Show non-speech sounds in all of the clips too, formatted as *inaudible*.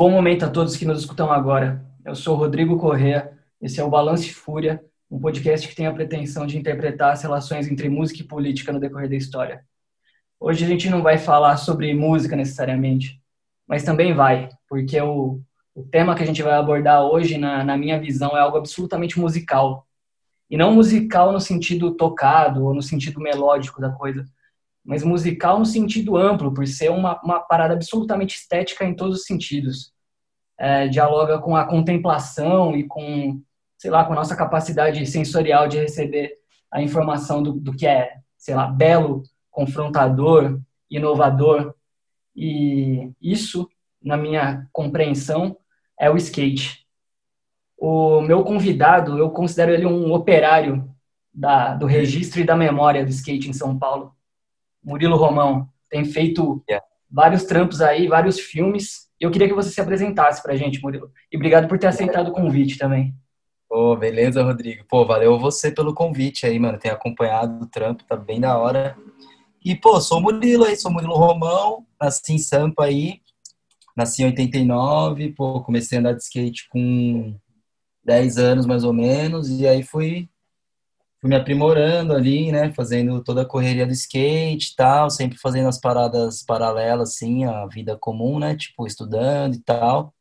Bom momento a todos que nos escutam agora. Eu sou Rodrigo Correa, esse é o Balance Fúria, um podcast que tem a pretensão de interpretar as relações entre música e política no decorrer da história. Hoje a gente não vai falar sobre música necessariamente, mas também vai, porque o, o tema que a gente vai abordar hoje, na, na minha visão, é algo absolutamente musical. E não musical no sentido tocado ou no sentido melódico da coisa, mas musical no sentido amplo, por ser uma, uma parada absolutamente estética em todos os sentidos. É, dialoga com a contemplação e com, sei lá, com a nossa capacidade sensorial de receber a informação do, do que é, sei lá, belo, confrontador, inovador. E isso, na minha compreensão, é o skate. O meu convidado, eu considero ele um operário da, do registro e da memória do skate em São Paulo. Murilo Romão. Tem feito yeah. vários trampos aí, vários filmes. Eu queria que você se apresentasse pra gente, Murilo. E obrigado por ter aceitado o convite também. Pô, beleza, Rodrigo. Pô, valeu você pelo convite aí, mano. Tem acompanhado o trampo, tá bem da hora. E, pô, sou o Murilo aí, sou o Murilo Romão, nasci em Sampa aí. Nasci em 89, pô, comecei a andar de skate com 10 anos mais ou menos, e aí fui fui me aprimorando ali, né, fazendo toda a correria do skate e tal, sempre fazendo as paradas paralelas, assim, à vida comum, né, tipo, estudando e tal.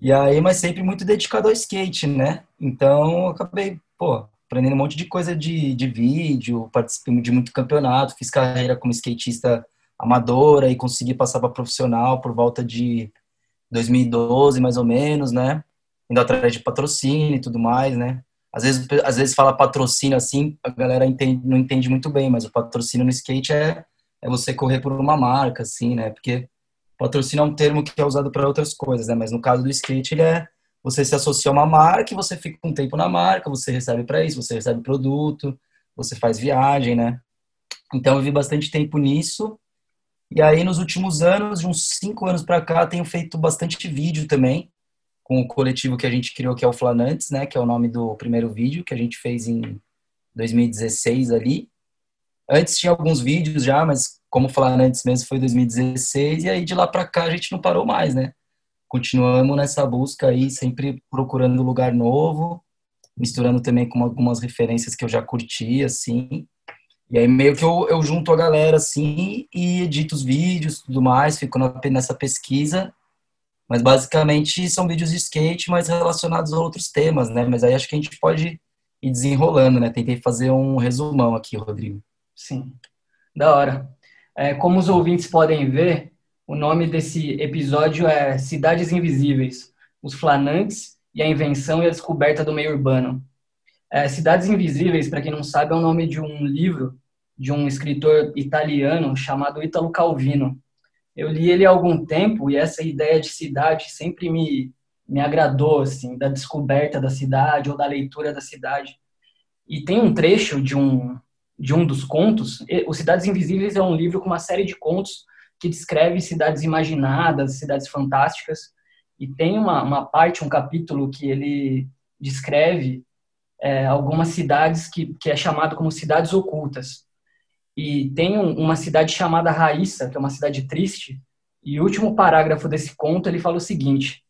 E aí, mas sempre muito dedicado ao skate, né? Então, acabei, pô, aprendendo um monte de coisa de, de vídeo, participei de muito campeonato, fiz carreira como skatista amadora e consegui passar para profissional por volta de 2012, mais ou menos, né? Indo atrás de patrocínio e tudo mais, né? Às vezes, às vezes fala patrocínio assim, a galera entende, não entende muito bem, mas o patrocínio no skate é, é você correr por uma marca, assim, né? Porque patrocínio é um termo que é usado para outras coisas, né? Mas no caso do skate, ele é você se associa a uma marca e você fica um tempo na marca, você recebe para isso, você recebe produto, você faz viagem, né? Então eu vi bastante tempo nisso. E aí nos últimos anos, de uns cinco anos para cá, tenho feito bastante vídeo também com o coletivo que a gente criou, que é o Flanantes, né? Que é o nome do primeiro vídeo que a gente fez em 2016 ali. Antes tinha alguns vídeos já, mas como Flanantes mesmo foi 2016 e aí de lá para cá a gente não parou mais, né? Continuamos nessa busca aí, sempre procurando lugar novo, misturando também com algumas referências que eu já curti, assim. E aí meio que eu, eu junto a galera, assim, e edito os vídeos tudo mais, fico nessa pesquisa mas basicamente são vídeos de skate, mas relacionados a outros temas, né? Mas aí acho que a gente pode ir desenrolando, né? Tentei fazer um resumão aqui, Rodrigo. Sim, da hora. É, como os ouvintes podem ver, o nome desse episódio é Cidades Invisíveis, os flanantes e a invenção e a descoberta do meio urbano. É, Cidades Invisíveis, para quem não sabe, é o nome de um livro de um escritor italiano chamado Italo Calvino. Eu li ele há algum tempo e essa ideia de cidade sempre me, me agradou, assim, da descoberta da cidade ou da leitura da cidade. E tem um trecho de um, de um dos contos, Os Cidades Invisíveis é um livro com uma série de contos que descreve cidades imaginadas, cidades fantásticas, e tem uma, uma parte, um capítulo que ele descreve é, algumas cidades que, que é chamado como cidades ocultas. E tem um, uma cidade chamada Raíssa, que é uma cidade triste, e o último parágrafo desse conto ele fala o seguinte: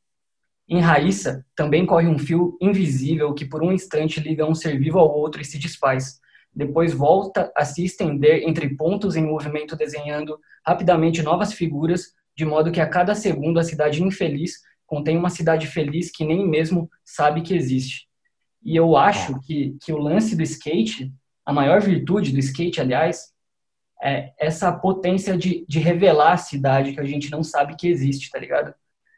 Em Raíssa também corre um fio invisível que por um instante liga um ser vivo ao outro e se desfaz. Depois volta a se estender entre pontos em movimento, desenhando rapidamente novas figuras, de modo que a cada segundo a cidade infeliz contém uma cidade feliz que nem mesmo sabe que existe. E eu acho que, que o lance do skate, a maior virtude do skate, aliás, é, essa potência de, de revelar a cidade que a gente não sabe que existe, tá ligado?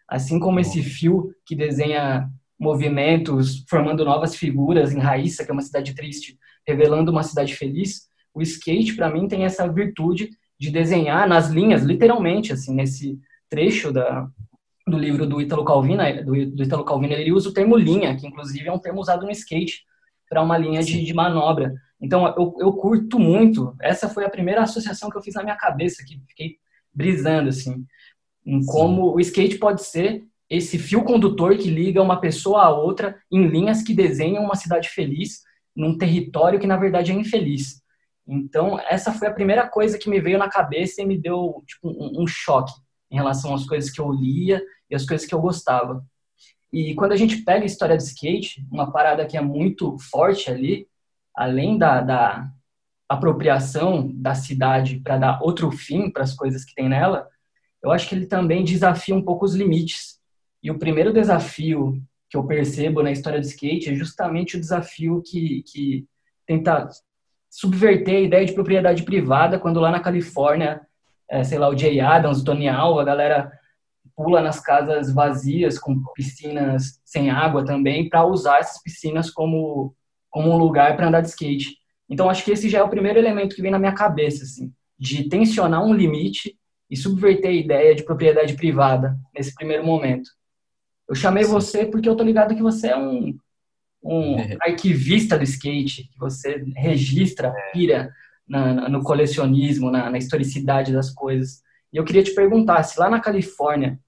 Assim como esse fio que desenha movimentos, formando novas figuras em Raíssa, que é uma cidade triste, revelando uma cidade feliz, o skate, para mim, tem essa virtude de desenhar nas linhas, literalmente, assim, nesse trecho da, do livro do Italo Calvino, do, do Italo Calvino, ele usa o termo linha, que inclusive é um termo usado no skate para uma linha de, de manobra. Então, eu, eu curto muito. Essa foi a primeira associação que eu fiz na minha cabeça, que fiquei brisando, assim, em como Sim. o skate pode ser esse fio condutor que liga uma pessoa a outra em linhas que desenham uma cidade feliz num território que, na verdade, é infeliz. Então, essa foi a primeira coisa que me veio na cabeça e me deu tipo, um, um choque. em relação às coisas que eu lia e as coisas que eu gostava. E quando a gente pega a história de skate, uma parada que é muito forte ali, além da, da apropriação da cidade para dar outro fim para as coisas que tem nela, eu acho que ele também desafia um pouco os limites. E o primeiro desafio que eu percebo na história do skate é justamente o desafio que, que tenta subverter a ideia de propriedade privada, quando lá na Califórnia, é, sei lá, o Jay Adams, o Tony Alva, a galera pula nas casas vazias com piscinas sem água também para usar essas piscinas como como um lugar para andar de skate. Então acho que esse já é o primeiro elemento que vem na minha cabeça assim, de tensionar um limite e subverter a ideia de propriedade privada nesse primeiro momento. Eu chamei você porque eu tô ligado que você é um, um *laughs* arquivista do skate, que você registra, é. pira na, no colecionismo, na, na historicidade das coisas. E eu queria te perguntar se lá na Califórnia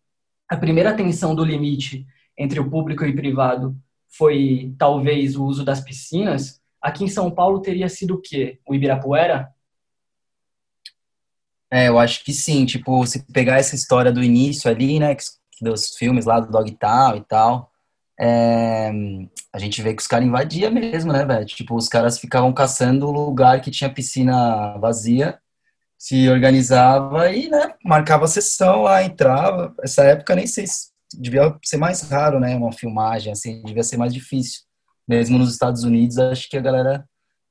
a primeira tensão do limite entre o público e privado foi talvez o uso das piscinas, aqui em São Paulo teria sido o quê? O Ibirapuera? É, eu acho que sim. Tipo, se pegar essa história do início ali, né, dos filmes lá do Dog Town e tal, é, a gente vê que os caras invadiam mesmo, né, velho? Tipo, os caras ficavam caçando o lugar que tinha piscina vazia, se organizava e, né, marcava a sessão lá, entrava. Essa época nem sei se devia ser mais raro, né, uma filmagem, assim, devia ser mais difícil. Mesmo nos Estados Unidos, acho que a galera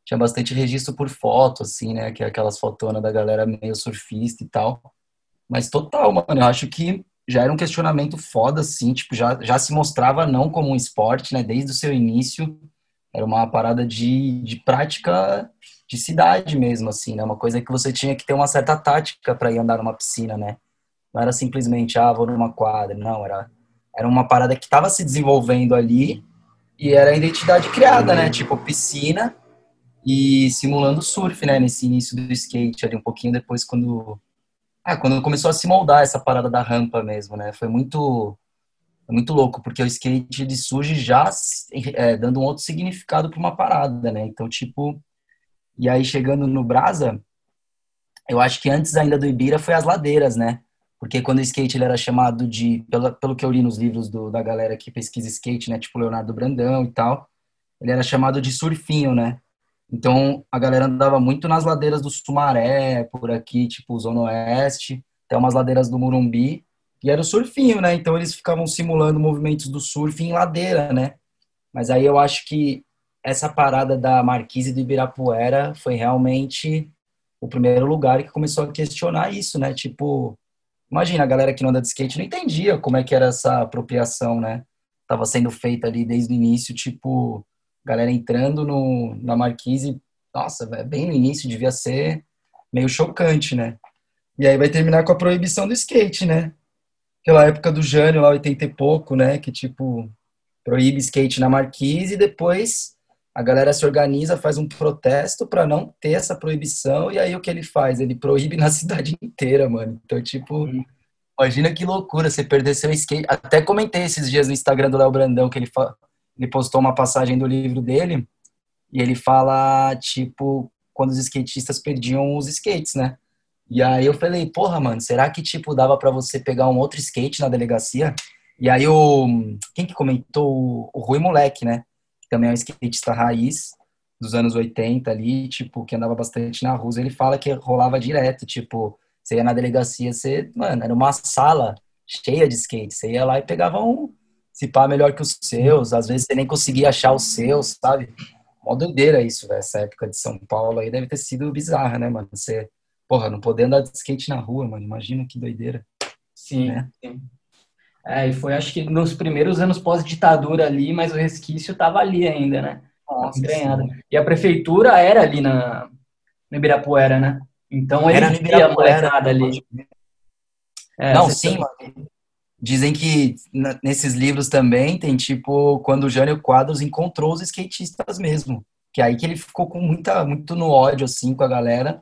tinha bastante registro por foto, assim, né, que é aquelas fotonas da galera meio surfista e tal. Mas total, mano, eu acho que já era um questionamento foda, assim, tipo, já, já se mostrava não como um esporte, né, desde o seu início, era uma parada de, de prática de cidade mesmo, assim, né, uma coisa que você tinha que ter uma certa tática para ir andar numa piscina, né, não era simplesmente, ah, vou numa quadra, não, era, era uma parada que estava se desenvolvendo ali e era a identidade criada, né, tipo, piscina e simulando surf, né, nesse início do skate ali, um pouquinho depois quando ah, quando começou a se moldar essa parada da rampa mesmo, né? Foi muito, muito louco, porque o skate ele surge já é, dando um outro significado para uma parada, né? Então, tipo, e aí chegando no Brasa, eu acho que antes ainda do Ibira foi as ladeiras, né? Porque quando o skate ele era chamado de, pelo, pelo que eu li nos livros do, da galera que pesquisa skate, né? Tipo Leonardo Brandão e tal, ele era chamado de surfinho, né? Então, a galera andava muito nas ladeiras do Sumaré, por aqui, tipo, Zona Oeste, até umas ladeiras do Murumbi, e era o surfinho, né? Então, eles ficavam simulando movimentos do surf em ladeira, né? Mas aí eu acho que essa parada da Marquise do Ibirapuera foi realmente o primeiro lugar que começou a questionar isso, né? Tipo, imagina, a galera que não anda de skate não entendia como é que era essa apropriação, né? Tava sendo feita ali desde o início, tipo, galera entrando no, na Marquise, nossa, bem no início devia ser meio chocante, né? E aí vai terminar com a proibição do skate, né? Aquela época do Jânio, lá 80 e pouco, né? Que tipo, proíbe skate na Marquise e depois a galera se organiza, faz um protesto para não ter essa proibição e aí o que ele faz? Ele proíbe *laughs* na cidade inteira, mano. Então, tipo, imagina que loucura você perder seu skate. Até comentei esses dias no Instagram do Léo Brandão que ele ele postou uma passagem do livro dele e ele fala, tipo, quando os skatistas perdiam os skates, né? E aí eu falei, porra, mano, será que, tipo, dava para você pegar um outro skate na delegacia? E aí o... Quem que comentou? O Rui Moleque, né? Também é um skatista raiz dos anos 80 ali, tipo, que andava bastante na rua. Ele fala que rolava direto, tipo, você ia na delegacia, você, mano, era uma sala cheia de skate. Você ia lá e pegava um, se pá melhor que os seus, às vezes você nem conseguia achar os seus, sabe? Mó doideira isso, velho. Essa época de São Paulo aí deve ter sido bizarra, né, mano? Você, porra, não poder andar de skate na rua, mano. Imagina que doideira. Sim, né? sim. É, e foi acho que nos primeiros anos pós-ditadura ali, mas o resquício tava ali ainda, né? Nossa. E a prefeitura era ali na, no Ibirapuera, né? Então ele era no Ibirapuera, ali. É, não, sim, mano. Dizem que nesses livros também tem tipo quando o Jânio Quadros encontrou os skatistas mesmo, que é aí que ele ficou com muita muito no ódio assim com a galera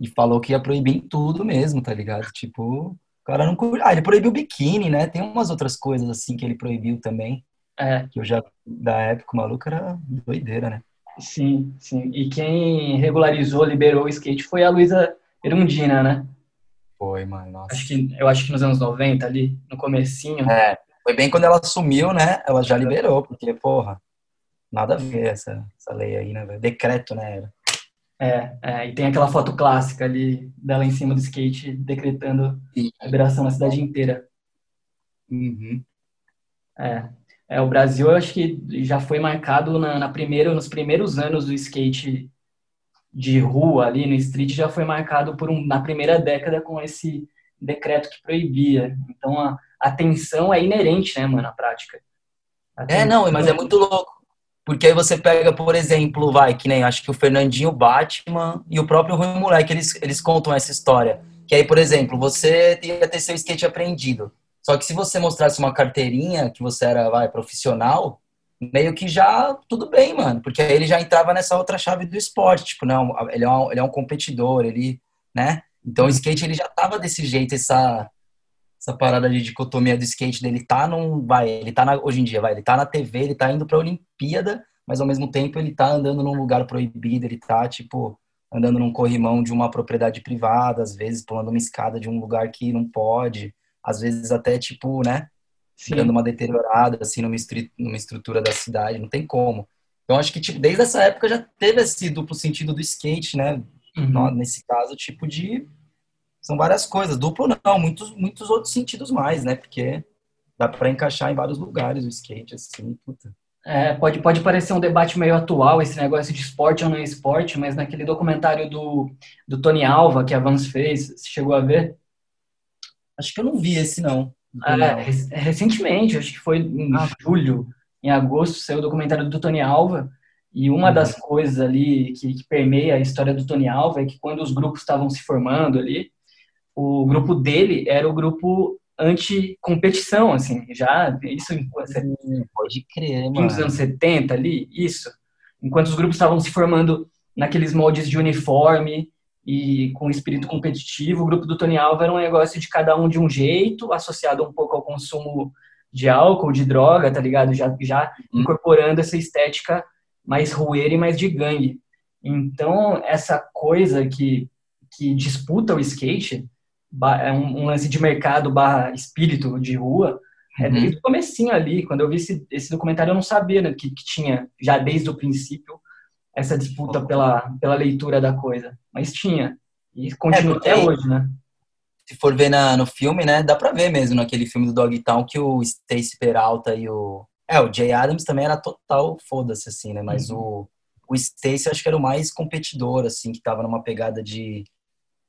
e falou que ia proibir tudo mesmo, tá ligado? Tipo, o cara não Ah, ele proibiu o biquíni, né? Tem umas outras coisas assim que ele proibiu também. É. Que eu já da época o maluco era doideira, né? Sim, sim. E quem regularizou, liberou o skate foi a Luísa Erundina, né? Foi, mano. Nossa. Acho que, eu acho que nos anos 90 ali, no comecinho. É, foi bem quando ela assumiu, né? Ela já liberou, porque, porra, nada a ver essa, essa lei aí, né? Decreto, né? Era. É, é, e tem aquela foto clássica ali dela em cima do skate decretando a liberação na cidade inteira. Uhum. É, é, o Brasil eu acho que já foi marcado na, na primeira, nos primeiros anos do skate de rua ali no street já foi marcado por um, na primeira década com esse decreto que proibia. Então a, a tensão é inerente, né, mano, na prática. É, não, mas é muito louco. Porque aí você pega, por exemplo, vai, que nem acho que o Fernandinho Batman e o próprio Rui Moleque, eles, eles contam essa história. Que aí, por exemplo, você ia ter seu skate apreendido. Só que se você mostrasse uma carteirinha que você era, vai, profissional, meio que já tudo bem, mano. Porque aí ele já entrava nessa outra chave do esporte. Tipo, não, ele é um, ele é um competidor, ele, né? Então o skate ele já tava desse jeito, essa, essa parada de dicotomia do skate dele tá num, vai, ele tá na, hoje em dia, vai, ele tá na TV, ele tá indo pra Olimpíada, mas ao mesmo tempo ele tá andando num lugar proibido, ele tá, tipo, andando num corrimão de uma propriedade privada, às vezes pulando uma escada de um lugar que não pode, às vezes até, tipo, né, Sim. dando uma deteriorada, assim, numa, numa estrutura da cidade, não tem como. Então, acho que, tipo, desde essa época já teve esse duplo sentido do skate, né, Uhum. nesse caso, tipo de. São várias coisas. Duplo não, muitos, muitos outros sentidos mais, né? Porque dá pra encaixar em vários lugares o skate, assim, puta. É, pode, pode parecer um debate meio atual, esse negócio de esporte ou não esporte, mas naquele documentário do, do Tony Alva, que a Vans fez, você chegou a ver? Acho que eu não vi esse, não. É, rec- recentemente, acho que foi em Ah. julho, em agosto, saiu o documentário do Tony Alva, e uma Uhum. das coisas ali que, que permeia a história do Tony Alva é que quando os grupos estavam se formando ali, o grupo dele era o grupo anti-competição, assim, já, isso em Hum, Pode crer, fim dos mano. anos 70 ali, isso. Enquanto os grupos estavam se formando naqueles moldes de uniforme e com espírito competitivo, o grupo do Tony Alva era um negócio de cada um de um jeito, associado um pouco ao consumo de álcool, de droga, tá ligado? Já, já Uhum. incorporando essa estética mais rueira e mais de gangue. Então, essa coisa que, que disputa o skate, um, um lance de mercado barra espírito de rua, é Uhum. desde o comecinho ali, quando eu vi esse, esse documentário, eu não sabia né, que, que tinha, já desde o princípio, essa disputa pela, pela leitura da coisa. Mas tinha. E continua É, até hoje, né? Se for ver na, no filme, né? Dá pra ver mesmo naquele filme do Dogtown que o Stacy Peralta e o. É, o Jay Adams também era total foda-se, assim, né? Mas o, o Stacy acho que era o mais competidor, assim, que tava numa pegada de,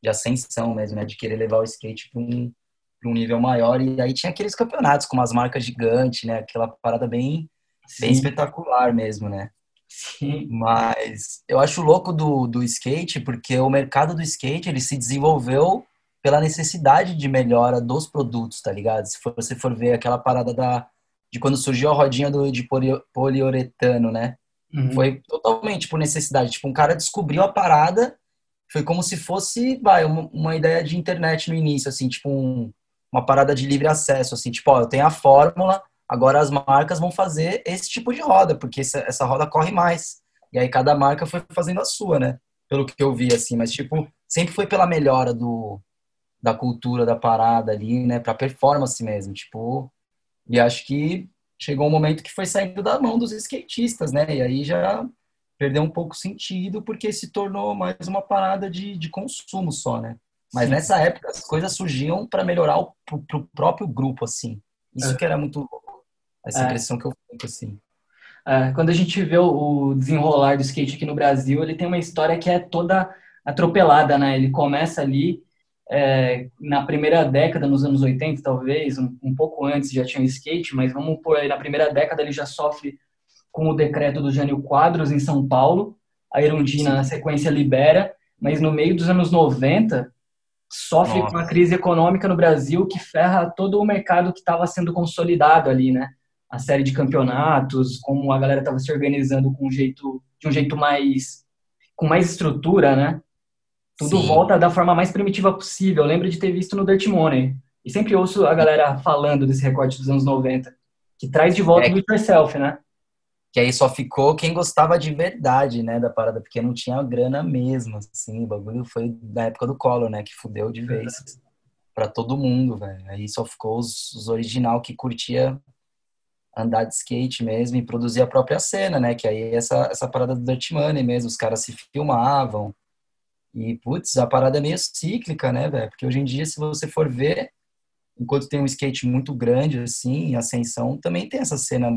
de ascensão mesmo, né? De querer levar o skate pra um, pra um nível maior. E aí tinha aqueles campeonatos com umas marcas gigantes, né? Aquela parada bem, bem espetacular mesmo, né? sim. Mas eu acho louco do, do skate, porque o mercado do skate ele se desenvolveu pela necessidade de melhora dos produtos, tá ligado? Se for- você for ver aquela parada da, de quando surgiu a rodinha do, de poli- poliuretano, né? Uhum. Foi totalmente por necessidade. Tipo, um cara descobriu a parada, foi como se fosse, vai, uma, uma ideia de internet no início, assim, tipo um- uma parada de livre acesso, assim, tipo, ó, eu tenho a fórmula, agora as marcas vão fazer esse tipo de roda, porque essa, essa roda corre mais. E aí cada marca foi fazendo a sua, né? Pelo que eu vi, assim, mas, tipo, sempre foi pela melhora do, da cultura da parada ali, né? Pra performance mesmo, tipo, e acho que chegou um momento que foi saindo da mão dos skatistas, né? E aí já perdeu um pouco sentido porque se tornou mais uma parada de, de consumo só, né? Mas Sim. nessa época as coisas surgiam para melhorar o pro, pro próprio grupo, assim. Isso É. que era muito louco. Essa É. impressão que eu fico, assim. É, quando a gente vê o, o desenrolar do skate aqui no Brasil, ele tem uma história que é toda atropelada, né? Ele começa ali é, na primeira década, nos anos 80, talvez, um, um pouco antes já tinha o skate, mas vamos por aí, na primeira década ele já sofre com o decreto do Jânio Quadros em São Paulo, a Erundina na sequência libera, mas no meio dos anos 90 sofre Nossa. com a crise econômica no Brasil que ferra todo o mercado que estava sendo consolidado ali, né? A série de campeonatos, como a galera estava se organizando com um jeito, de um jeito mais com mais estrutura, né? Tudo Sim. volta da forma mais primitiva possível. Eu lembro de ter visto no Dirt Money. E sempre ouço a galera falando desse recorte dos anos 90, que traz de volta É do yourself, né? Que aí só ficou quem gostava de verdade, né, da parada, porque não tinha grana mesmo, assim. O bagulho foi da época do Collor, né, que fudeu de vez. para todo mundo, velho. Aí só ficou os, os original que curtia andar de skate mesmo e produzir a própria cena, né? Que aí essa, essa parada do Dirt Money mesmo, os caras se filmavam. E, putz, a parada é meio cíclica, né, velho? Porque hoje em dia, se você for ver, enquanto tem um skate muito grande, assim, em ascensão, também tem essa cena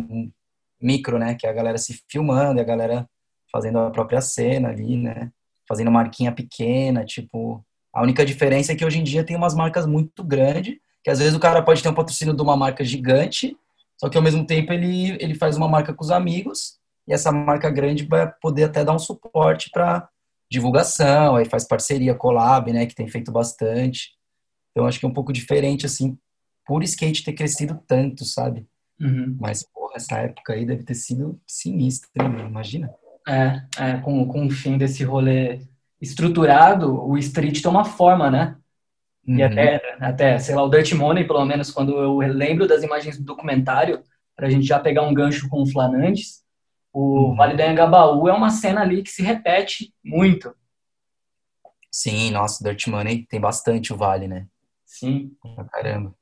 micro, né? Que é a galera se filmando, a galera fazendo a própria cena ali, né? Fazendo marquinha pequena, tipo... A única diferença é que hoje em dia tem umas marcas muito grandes, que às vezes o cara pode ter um patrocínio de uma marca gigante, só que ao mesmo tempo ele, ele faz uma marca com os amigos, e essa marca grande vai poder até dar um suporte para divulgação, aí faz parceria, collab, né, que tem feito bastante. Então acho que é um pouco diferente, assim, por skate ter crescido tanto, sabe? Uhum. Mas, essa época aí deve ter sido sinistra, imagina. É, é com, com o fim desse rolê estruturado, o street toma forma, né? Uhum. E até, até, sei lá, o Dirt Money, pelo menos, quando eu lembro das imagens do documentário, pra gente já pegar um gancho com o Flanantes, o uhum. Vale do Anhangabaú é uma cena ali que se repete muito. Sim, nossa, Dirt Money tem bastante o Vale, né? Sim. caramba.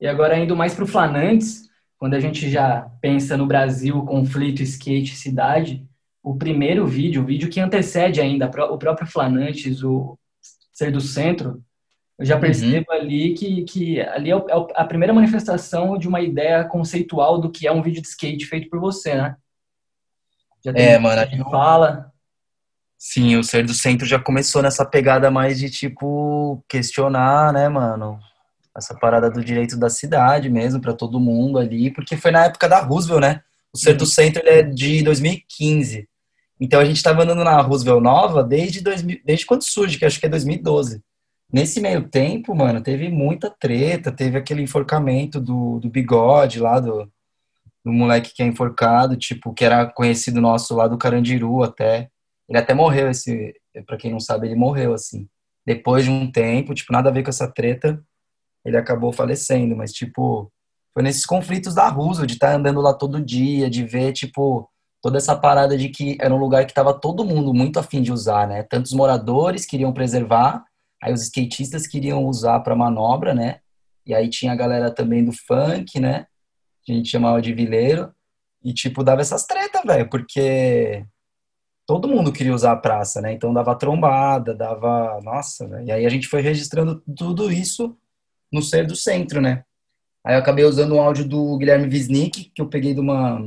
E agora indo mais pro Flanantes, quando a gente já pensa no Brasil, conflito, skate, cidade, o primeiro vídeo, o vídeo que antecede ainda o próprio Flanantes, o Ser do Centro, eu já uhum. percebo uhum. ali que, que ali é, é a primeira manifestação de uma ideia conceitual do que é um vídeo de skate feito por você, né? Já tem é, mano. Que fala. Sim, o Ser do Centro já começou nessa pegada mais de, tipo, questionar, né, mano? Essa parada do direito da cidade mesmo, para todo mundo ali, porque foi na época da Roosevelt, né? O Ser do Centro ele é de 2015. Então a gente estava andando na Roosevelt Nova desde, 2000, desde quando surge, que acho que é 2012. Nesse meio tempo, mano, teve muita treta, teve aquele enforcamento do, do bigode lá, do, do moleque que é enforcado, tipo, que era conhecido nosso lá do Carandiru até. Ele até morreu, esse, para quem não sabe, ele morreu, assim. Depois de um tempo, tipo, nada a ver com essa treta, ele acabou falecendo, mas, tipo, foi nesses conflitos da Roosevelt, de estar tá andando lá todo dia, de ver, tipo, toda essa parada de que era um lugar que estava todo mundo muito afim de usar, né? Tantos moradores queriam preservar, aí os skatistas queriam usar para manobra, né? E aí tinha a galera também do funk, né? A gente chamava de vileiro. E, tipo, dava essas tretas, velho, porque todo mundo queria usar a praça, né? Então dava trombada, dava. Nossa, velho. E aí a gente foi registrando tudo isso no ser do centro, né? Aí eu acabei usando um áudio do Guilherme Wisnik, que eu peguei de uma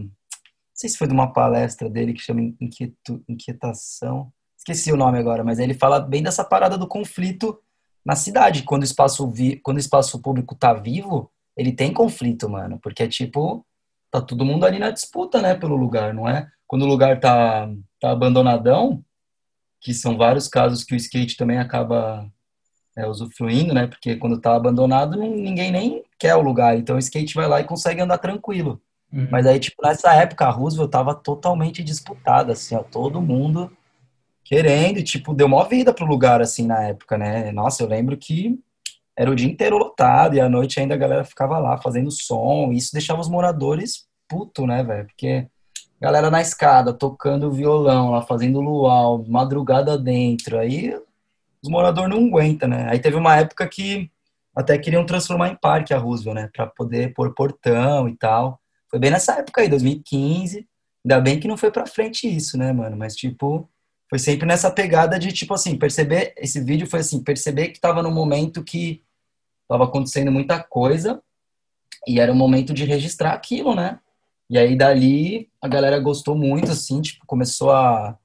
sei se foi de uma palestra dele que chama Inquietu, Inquietação. Esqueci o nome agora, mas ele fala bem dessa parada do conflito na cidade. Quando o espaço, vi, quando o espaço público tá vivo, ele tem conflito, mano. Porque é tipo, tá todo mundo ali na disputa, né, pelo lugar, não é? Quando o lugar tá, tá abandonadão, que são vários casos que o skate também acaba é, usufruindo, né? Porque quando tá abandonado, ninguém nem quer o lugar. Então o skate vai lá e consegue andar tranquilo. Uhum. Mas aí, tipo, nessa época, a Roosevelt tava totalmente disputada, assim, ó, todo mundo querendo, e, tipo, deu uma vida pro lugar, assim, na época, né? Nossa, eu lembro que era o dia inteiro lotado, e à noite ainda a galera ficava lá fazendo som, e isso deixava os moradores puto, né, velho? Porque galera na escada, tocando violão lá, fazendo luau, madrugada dentro, aí os moradores não aguentam, né? Aí teve uma época que até queriam transformar em parque a Roosevelt, né? Pra poder pôr portão e tal. Foi bem nessa época aí, 2015. Ainda bem que não foi pra frente isso, né, mano? Mas, tipo, foi sempre nessa pegada de, tipo assim, perceber. Esse vídeo foi assim, perceber que tava num momento que tava acontecendo muita coisa e era o momento de registrar aquilo, né? E aí dali a galera gostou muito, assim, tipo, começou a,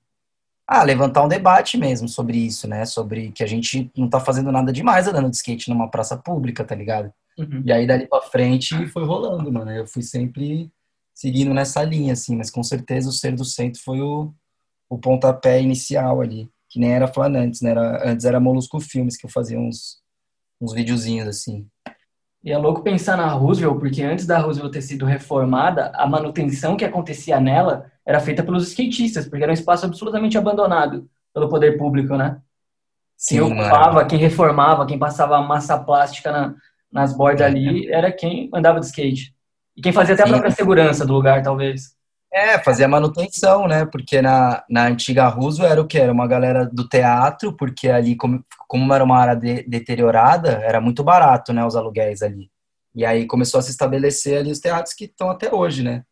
a levantar um debate mesmo sobre isso, né? Sobre que a gente não tá fazendo nada demais andando de skate numa praça pública, tá ligado? Uhum. E aí, dali pra frente, foi rolando, mano. Eu fui sempre seguindo nessa linha, assim, mas com certeza o Ser do Centro foi o, o pontapé inicial ali, que nem era falando antes, né? Era, antes era Molusco Filmes, que eu fazia uns, uns videozinhos, assim. E é louco pensar na Roosevelt, porque antes da Roosevelt ter sido reformada, a manutenção que acontecia nela era feita pelos skatistas, porque era um espaço absolutamente abandonado pelo poder público, né? Sim, quem ocupava, mano. quem reformava, quem passava massa plástica na, nas bordas ali era quem andava de skate. E quem fazia até a própria segurança do lugar, talvez. É, fazia manutenção, né? Porque na, na antiga Roosevelt era o que? Era uma galera do teatro, porque ali, como, como era uma área de, deteriorada, era muito barato, né? Os aluguéis ali. E aí começou a se estabelecer ali os teatros que estão até hoje, né?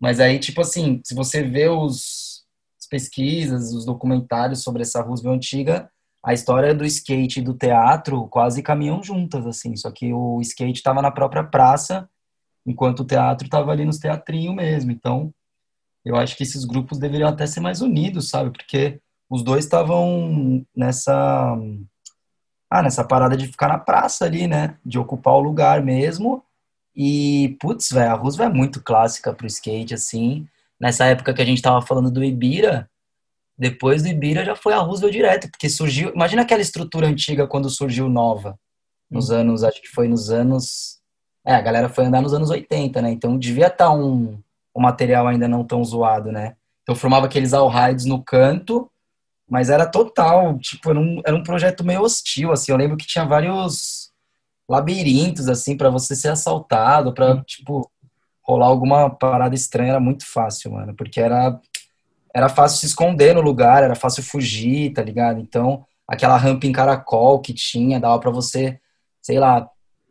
Mas aí, tipo assim, se você vê os, as pesquisas, os documentários sobre essa Roosevelt antiga, a história do skate e do teatro quase caminham juntas, assim. Só que o skate estava na própria praça, enquanto o teatro estava ali nos teatrinhos mesmo. Então, eu acho que esses grupos deveriam até ser mais unidos, sabe? Porque os dois estavam nessa ah, nessa parada de ficar na praça ali, né? De ocupar o lugar mesmo. E, putz, velho, a Roosevelt é muito clássica pro skate, assim. Nessa época que a gente tava falando do Ibira, depois do Ibira já foi a Roosevelt direto, porque surgiu. Imagina aquela estrutura antiga quando surgiu nova. Nos hum. anos, acho que foi nos anos. É, a galera foi andar nos anos 80, né? Então devia estar tá um, o material ainda não tão zoado, né? Então formava aqueles all-hides no canto, mas era total, tipo, era um, era um projeto meio hostil, assim. Eu lembro que tinha vários labirintos, assim, para você ser assaltado, para tipo, rolar alguma parada estranha, era muito fácil, mano, porque era, era fácil se esconder no lugar, era fácil fugir, tá ligado? Então, aquela rampa em caracol que tinha, dava para você, sei lá,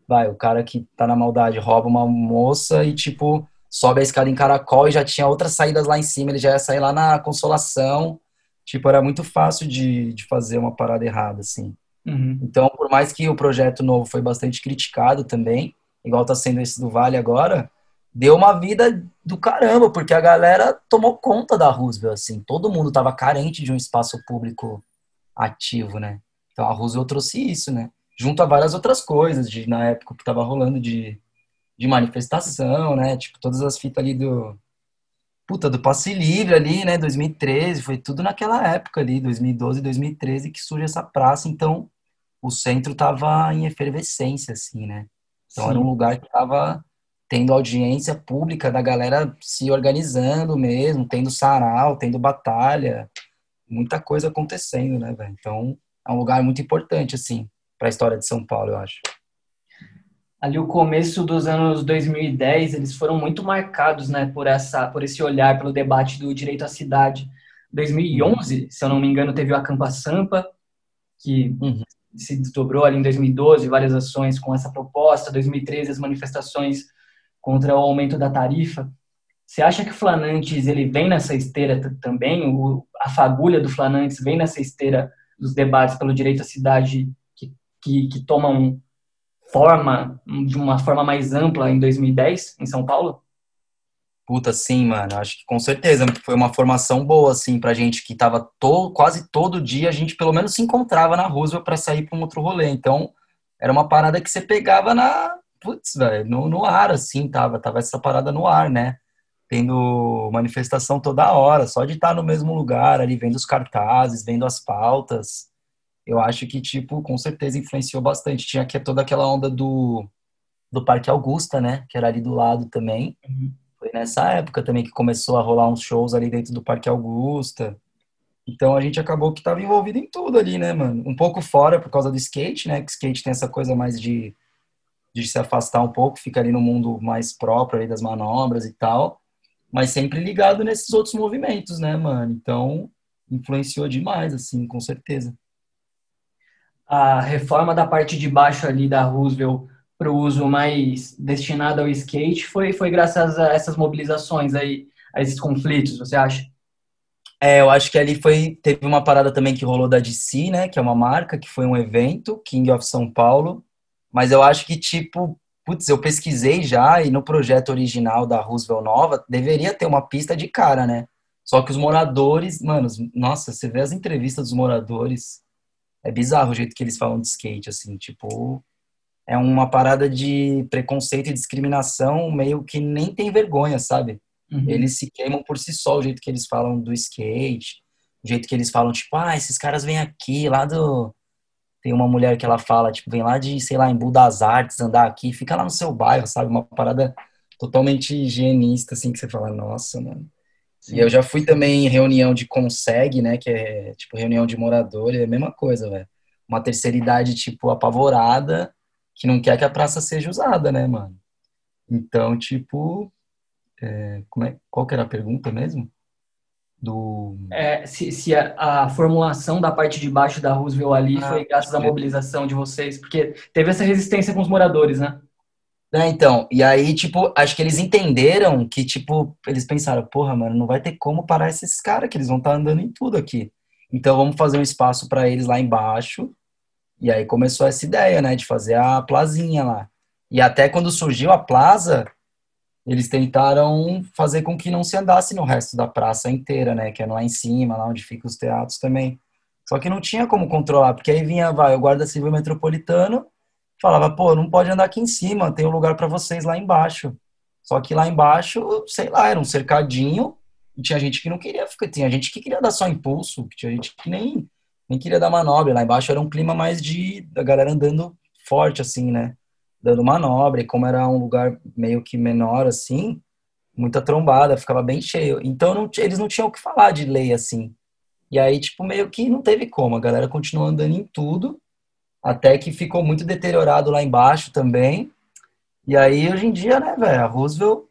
vai, o cara que tá na maldade rouba uma moça e, tipo, sobe a escada em caracol e já tinha outras saídas lá em cima, ele já ia sair lá na consolação. Tipo, era muito fácil de, de fazer uma parada errada, assim. Uhum. Então, por mais que o projeto novo foi bastante criticado também, igual tá sendo esse do Vale agora, deu uma vida do caramba, porque a galera tomou conta da Roosevelt, assim. Todo mundo tava carente de um espaço público ativo, né? Então, a Roosevelt trouxe isso, né? Junto a várias outras coisas, de, na época que tava rolando de de manifestação, né? Tipo, todas as fitas ali do. Puta, do passe livre ali, né? 2013, foi tudo naquela época ali, 2012, 2013, que surge essa praça. Então, o centro tava em efervescência, assim, né? Então, Sim. era um lugar que tava tendo audiência pública da galera se organizando mesmo, tendo sarau, tendo batalha, muita coisa acontecendo, né, velho? Então, é um lugar muito importante, assim, para a história de São Paulo, eu acho ali o começo dos anos 2010, eles foram muito marcados, né, por essa, por esse olhar, pelo debate do direito à cidade. 2011, se eu não me engano, teve o Acampa Sampa, que uhum. Se desdobrou ali em 2012, várias ações com essa proposta. 2013, as manifestações contra o aumento da tarifa. Você acha que o Flanantes ele vem nessa esteira também? O, a fagulha do Flanantes vem nessa esteira dos debates pelo direito à cidade que, que, que tomam forma, de uma forma mais ampla em 2010, em São Paulo? Puta, sim, mano. Acho que com certeza foi uma formação boa, assim, pra gente que tava to quase todo dia, a gente pelo menos se encontrava na Roosevelt para sair pra um outro rolê. Então, era uma parada que você pegava na. Putz, velho, no, no ar, assim, tava. Tava essa parada no ar, né? Tendo manifestação toda hora, só de estar no mesmo lugar ali, vendo os cartazes, vendo as pautas eu acho que, tipo, com certeza influenciou bastante. Tinha que toda aquela onda do, do Parque Augusta, né? Que era ali do lado também. Uhum. Foi nessa época também que começou a rolar uns shows ali dentro do Parque Augusta. Então a gente acabou que estava envolvido em tudo ali, né, mano? Um pouco fora por causa do skate, né? Que skate tem essa coisa mais de, de se afastar um pouco, fica ali no mundo mais próprio ali das manobras e tal. Mas sempre ligado nesses outros movimentos, né, mano? Então influenciou demais, assim, com certeza a reforma da parte de baixo ali da Roosevelt para o uso mais destinado ao skate foi, foi graças a essas mobilizações aí, a esses conflitos, você acha? É, eu acho que ali foi teve uma parada também que rolou da DC, né, que é uma marca, que foi um evento, King of São Paulo, mas eu acho que tipo, putz, eu pesquisei já e no projeto original da Roosevelt Nova deveria ter uma pista de cara, né? Só que os moradores, mano, nossa, você vê as entrevistas dos moradores, é bizarro o jeito que eles falam de skate, assim, tipo, é uma parada de preconceito e discriminação meio que nem tem vergonha, sabe? Uhum. Eles se queimam por si só, o jeito que eles falam do skate, o jeito que eles falam, tipo, ah, esses caras vêm aqui, lá do... Tem uma mulher que ela fala, tipo, vem lá de, sei lá, em das Artes, andar aqui, fica lá no seu bairro, sabe? Uma parada totalmente higienista, assim, que você fala, nossa, mano. Sim. E eu já fui também em reunião de consegue, né? Que é tipo reunião de moradores, é a mesma coisa, velho. Uma terceira idade, tipo, apavorada, que não quer que a praça seja usada, né, mano? Então, tipo, É, como é, qual que era a pergunta mesmo? Do... É, se, se a, a, formulação da parte de baixo da Roosevelt ali ah, foi graças à mobilização de vocês, porque teve essa resistência com os moradores, né? É, então, e aí, tipo, acho que eles entenderam que, tipo, eles pensaram, porra, mano, não vai ter como parar esses caras, que eles vão estar tá andando em tudo aqui. Então, vamos fazer um espaço para eles lá embaixo. E aí começou essa ideia, né, de fazer a plazinha lá. E até quando surgiu a plaza, eles tentaram fazer com que não se andasse no resto da praça inteira, né? Que é lá em cima, lá onde ficam os teatros também. Só que não tinha como controlar, porque aí vinha, vai, o guarda civil metropolitano, falava, pô, não pode andar aqui em cima, tem um lugar para vocês lá embaixo. Só que lá embaixo, sei lá, era um cercadinho, e tinha gente que não queria ficar, tinha gente que queria dar só impulso, tinha gente que nem, nem queria dar manobra. Lá embaixo era um clima mais de da galera andando forte, assim, né? dando manobra, e como era um lugar meio que menor assim, muita trombada, ficava bem cheio. Então não, eles não tinham o que falar de lei assim. E aí, tipo, meio que não teve como, a galera continuou andando em tudo, até que ficou muito deteriorado lá embaixo também. E aí, hoje em dia, né, velho, a Roosevelt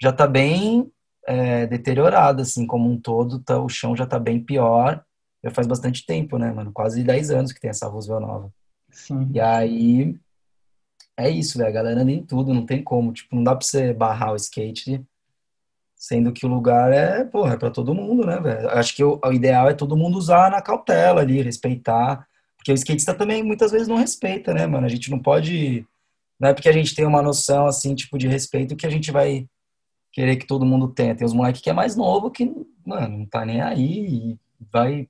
já tá bem é, deteriorada, assim, como um todo, tá, o chão já tá bem pior. Já faz bastante tempo, né, mano? Quase 10 anos que tem essa Roosevelt nova. Sim. E aí, é isso, velho. A galera anda em tudo, não tem como. Tipo, não dá pra você barrar o skate, sendo que o lugar é, porra, é pra todo mundo, né, velho? Acho que o, o, ideal é todo mundo usar na cautela ali, respeitar. Porque o skatista também muitas vezes não respeita, né, mano? A gente não pode. Não é porque a gente tem uma noção, assim, tipo, de respeito que a gente vai querer que todo mundo tenha. Tem os moleques que é mais novo que, mano, não tá nem aí e vai,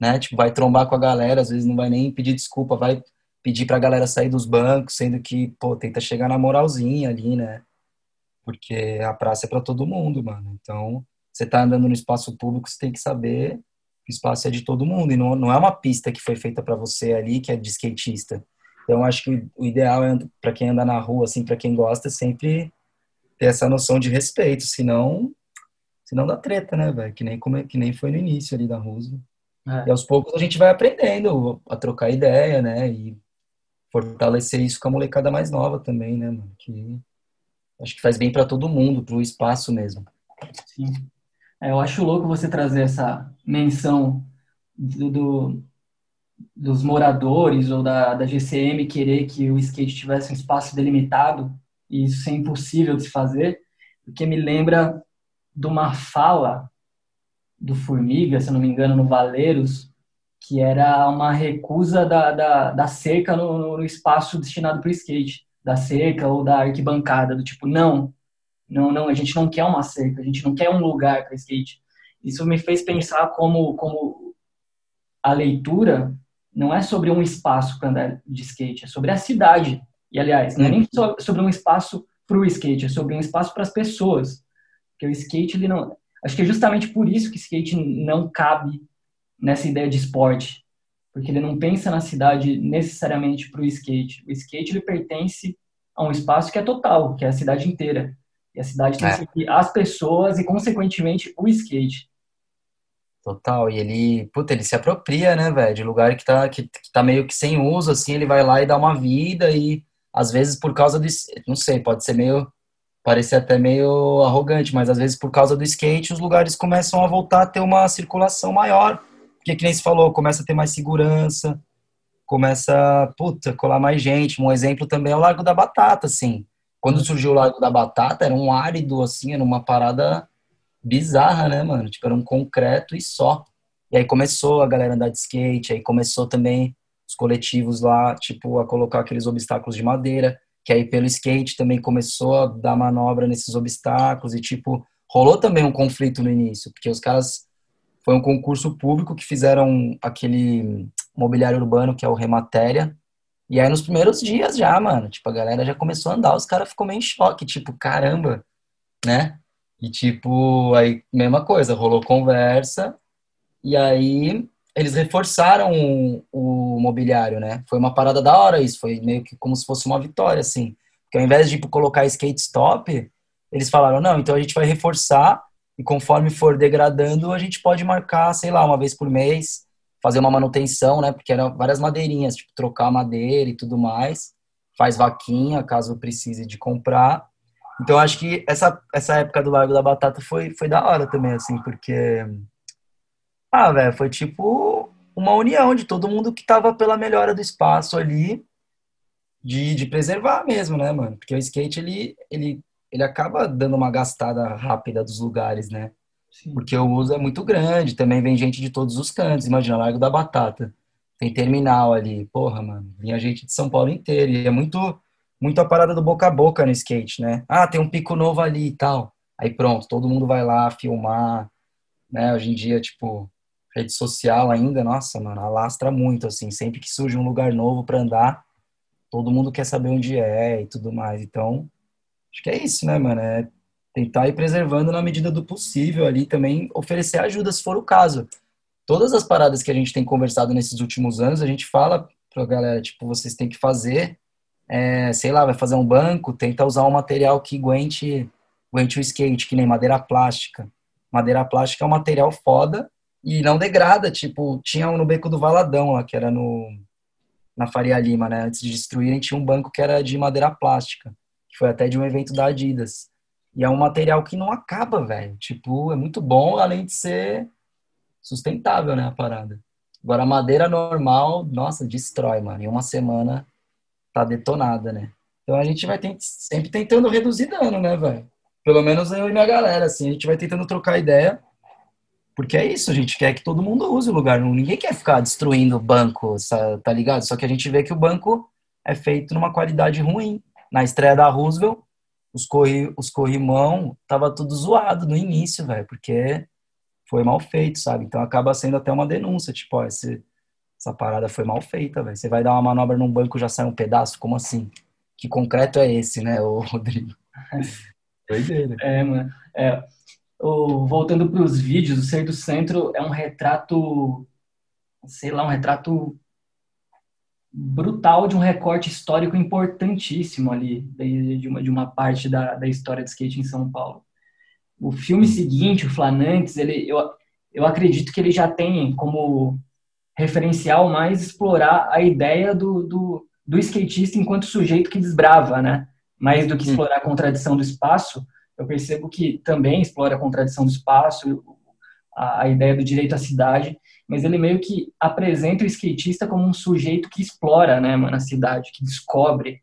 né, tipo, vai trombar com a galera, às vezes não vai nem pedir desculpa, vai pedir pra galera sair dos bancos, sendo que, pô, tenta chegar na moralzinha ali, né? Porque a praça é para todo mundo, mano. Então, você tá andando no espaço público, você tem que saber que o espaço é de todo mundo e não, não é uma pista que foi feita para você ali, que é de skatista. Então, acho que o ideal é para quem anda na rua, assim, para quem gosta, sempre ter essa noção de respeito, senão senão dá treta, né, velho? Que nem como que nem foi no início ali da Roosevelt. É. E aos poucos a gente vai aprendendo a trocar ideia, né? E fortalecer isso com a molecada mais nova também, né, mano? Que acho que faz bem para todo mundo, pro espaço mesmo. Sim. É, eu acho louco você trazer essa menção do, do, dos moradores ou da, da GCM querer que o skate tivesse um espaço delimitado e isso é impossível de se fazer, porque me lembra de uma fala do Formiga, se não me engano, no Valeiros, que era uma recusa da, da, da cerca no, no, espaço destinado para o skate, da cerca ou da arquibancada, do tipo, não, não, não, a gente não quer uma cerca, a gente não quer um lugar para skate. Isso me fez pensar como, como a leitura não é sobre um espaço para andar de skate, é sobre a cidade. E, aliás, não é nem sobre um espaço para o skate, é sobre um espaço para as pessoas. Porque o skate, ele não... Acho que é justamente por isso que skate não cabe nessa ideia de esporte, porque ele não pensa na cidade necessariamente para o skate. O skate ele pertence a um espaço que é total, que é a cidade inteira. E a cidade tem é. que as pessoas e, consequentemente, o skate. Total, e ele, puta, ele se apropria, né, velho, de lugar que tá, que, que tá meio que sem uso, assim, ele vai lá e dá uma vida e, às vezes, por causa do, não sei, pode ser meio, parecer até meio arrogante, mas às vezes por causa do skate os lugares começam a voltar a ter uma circulação maior porque, que nem se falou, começa a ter mais segurança, começa, puta, colar mais gente. Um exemplo também é o Largo da Batata, assim. Quando uhum. surgiu o Largo da Batata, era um árido, assim, era uma parada bizarra, né, mano? Tipo, era um concreto e só. E aí começou a galera andar de skate, aí começou também os coletivos lá, tipo, a colocar aqueles obstáculos de madeira, que aí pelo skate também começou a dar manobra nesses obstáculos e, tipo, rolou também um conflito no início, porque os caras foi um concurso público que fizeram aquele mobiliário urbano, que é o Rematéria. E aí, nos primeiros dias já, mano, tipo, a galera já começou a andar, os caras ficou meio em choque, tipo, caramba, né? E, tipo, aí, mesma coisa, rolou conversa, e aí eles reforçaram o, o mobiliário, né? Foi uma parada da hora isso, foi meio que como se fosse uma vitória, assim. Porque ao invés de, tipo, colocar skate stop, eles falaram, não, então a gente vai reforçar e conforme for degradando, a gente pode marcar, sei lá, uma vez por mês, fazer uma manutenção, né? Porque eram várias madeirinhas, tipo, trocar madeira e tudo mais. Faz vaquinha, caso precise de comprar. Então acho que essa, essa época do Largo da Batata foi, foi da hora também, assim, porque. Ah, velho, foi tipo uma união de todo mundo que tava pela melhora do espaço ali, de, de preservar mesmo, né, mano? Porque o skate, ele, ele, ele acaba dando uma gastada rápida dos lugares, né? Sim. Porque o uso é muito grande, também vem gente de todos os cantos. Imagina, Largo da Batata. Tem terminal ali. Porra, mano, vinha gente de São Paulo inteiro. E é muito, muito a parada do boca a boca no skate, né? Ah, tem um pico novo ali e tal. Aí pronto, todo mundo vai lá filmar, né? Hoje em dia, tipo, rede social ainda, nossa, mano, alastra muito, assim. Sempre que surge um lugar novo para andar, todo mundo quer saber onde é e tudo mais. Então, acho que é isso, né, mano? É tentar ir preservando na medida do possível ali também, oferecer ajuda se for o caso. Todas as paradas que a gente tem conversado nesses últimos anos, a gente fala pra galera, tipo, vocês têm que fazer, é, sei lá, vai fazer um banco, tenta usar um material que aguente, aguente o skate, que nem madeira plástica. Madeira plástica é um material foda e não degrada, tipo, tinha um no Beco do Valadão lá, que era no na Faria Lima, né? Antes de destruírem, tinha um banco que era de madeira plástica, que foi até de um evento da Adidas. E é um material que não acaba, velho. Tipo, é muito bom, além de ser sustentável, né, a parada. Agora, a madeira normal, nossa, destrói, mano. Em uma semana tá detonada, né? Então a gente vai sempre tentando reduzir dano, né, velho? Pelo menos eu e minha galera, assim, a gente vai tentando trocar ideia. Porque é isso, a gente quer que todo mundo use o lugar. Ninguém quer ficar destruindo o banco, tá ligado? Só que a gente vê que o banco é feito numa qualidade ruim. Na estreia da Roosevelt, os, corri, os corrimão tava tudo zoado no início, velho, porque foi mal feito, sabe? Então acaba sendo até uma denúncia, tipo, ó, esse, essa parada foi mal feita, velho. Você vai dar uma manobra num banco já sai um pedaço, como assim? Que concreto é esse, né, o *laughs* Rodrigo? Doideira. É, mano. É, o, voltando para os vídeos, o Ser do Centro é um retrato, sei lá, um retrato brutal de um recorte histórico importantíssimo ali, de uma, de uma parte da, da história do skate em São Paulo. O filme seguinte, o Flanantes, ele, eu, eu acredito que ele já tem como referencial mais explorar a ideia do, do, do skatista enquanto sujeito que desbrava, né? Mais do que explorar a contradição do espaço, eu percebo que também explora a contradição do espaço, a, a ideia do direito à cidade, mas ele meio que apresenta o skatista como um sujeito que explora, né, mano, a cidade, que descobre.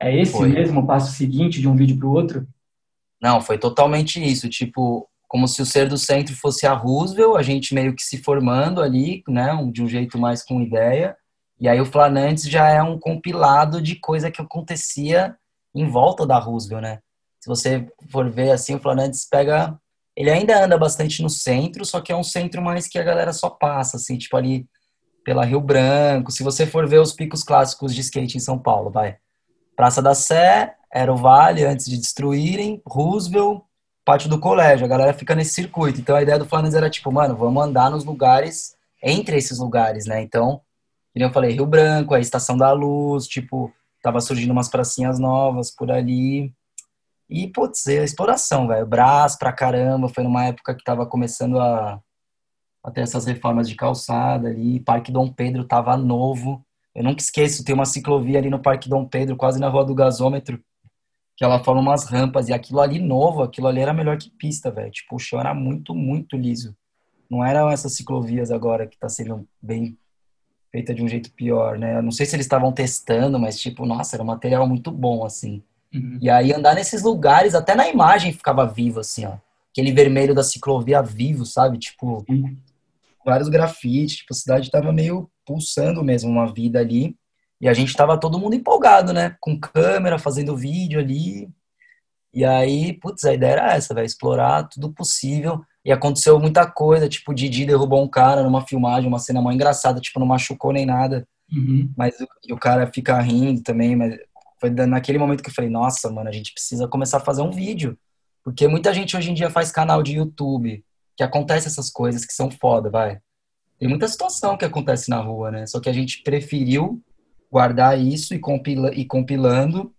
É esse foi. mesmo o passo seguinte de um vídeo para o outro? Não, foi totalmente isso. Tipo, como se o ser do centro fosse a Roosevelt, a gente meio que se formando ali, né, de um jeito mais com ideia. E aí o Flanantes já é um compilado de coisa que acontecia em volta da Roosevelt, né? Se você for ver assim, o Flanantes pega ele ainda anda bastante no centro, só que é um centro mais que a galera só passa, assim, tipo ali pela Rio Branco. Se você for ver os picos clássicos de skate em São Paulo, vai. Praça da Sé, era o Vale antes de destruírem, Roosevelt, Pátio do Colégio. A galera fica nesse circuito. Então a ideia do Flanders era tipo, mano, vamos andar nos lugares, entre esses lugares, né? Então, como eu falei, Rio Branco, a Estação da Luz, tipo, tava surgindo umas pracinhas novas por ali. E, putz, a exploração, velho. Brás pra caramba. Foi numa época que tava começando a, a ter essas reformas de calçada ali. Parque Dom Pedro tava novo. Eu nunca esqueço, tem uma ciclovia ali no Parque Dom Pedro, quase na Rua do Gasômetro, que ela forma umas rampas. E aquilo ali novo, aquilo ali era melhor que pista, velho. Tipo, o chão era muito, muito liso. Não eram essas ciclovias agora que tá sendo bem feita de um jeito pior, né? Eu não sei se eles estavam testando, mas, tipo, nossa, era um material muito bom, assim. Uhum. E aí andar nesses lugares, até na imagem ficava vivo, assim, ó. Aquele vermelho da ciclovia vivo, sabe? Tipo, uhum. vários grafites, tipo, a cidade tava meio pulsando mesmo uma vida ali. E a gente tava todo mundo empolgado, né? Com câmera, fazendo vídeo ali. E aí, putz, a ideia era essa, velho, explorar tudo possível. E aconteceu muita coisa, tipo, o Didi derrubou um cara numa filmagem, uma cena mó engraçada, tipo, não machucou nem nada. Uhum. Mas o, o, cara fica rindo também, mas foi naquele momento que eu falei, nossa, mano, a gente precisa começar a fazer um vídeo. Porque muita gente hoje em dia faz canal de YouTube, que acontece essas coisas que são foda, vai. Tem muita situação que acontece na rua, né? Só que a gente preferiu guardar isso e, compila, e compilando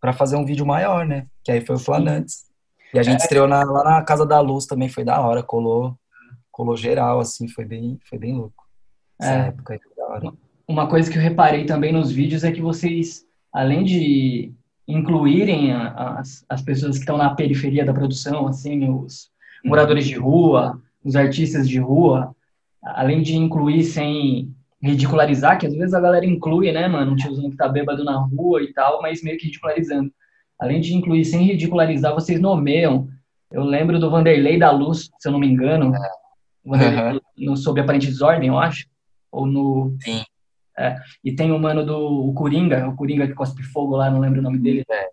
para fazer um vídeo maior, né? Que aí foi o Flanantes. E a gente é. estreou na, lá na Casa da Luz também, foi da hora, colou, colou geral, assim, foi bem, foi bem louco. Essa é. época aí foi da hora. Uma coisa que eu reparei também nos vídeos é que vocês além de incluírem as, as pessoas que estão na periferia da produção, assim, os moradores de rua, os artistas de rua, além de incluir sem ridicularizar, que às vezes a galera inclui, né, mano, um tiozão que tá bêbado na rua e tal, mas meio que ridicularizando. Além de incluir sem ridicularizar, vocês nomeiam. Eu lembro do Vanderlei da Luz, se eu não me engano, uhum. no Sob Aparente Desordem, eu acho, ou no... Sim. É, e tem o mano do o Coringa, o Coringa que cospe fogo lá, não lembro o nome dele. É.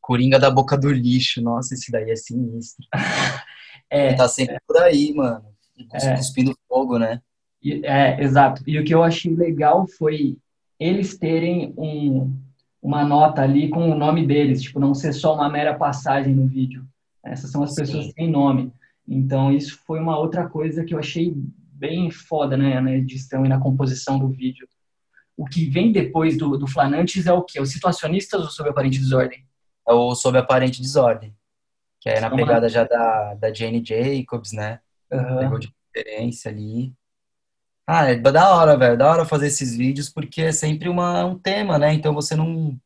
Coringa da boca do lixo, nossa, esse daí é sinistro. *laughs* é, Ele tá sempre é. por aí, mano. É. Cuspindo fogo, né? É, exato. E o que eu achei legal foi eles terem um, uma nota ali com o nome deles, tipo, não ser só uma mera passagem no vídeo. Essas são as pessoas Sim. que têm nome. Então, isso foi uma outra coisa que eu achei bem foda, né, na edição e na composição do vídeo. O que vem depois do, do Flanantes é o quê? Os situacionistas ou sob aparente desordem? É o sob aparente desordem. Que é na pegada já da, da Jane Jacobs, né? Uhum. Pegou de referência ali. Ah, é da hora, velho. Da hora fazer esses vídeos porque é sempre uma, um tema, né? Então você não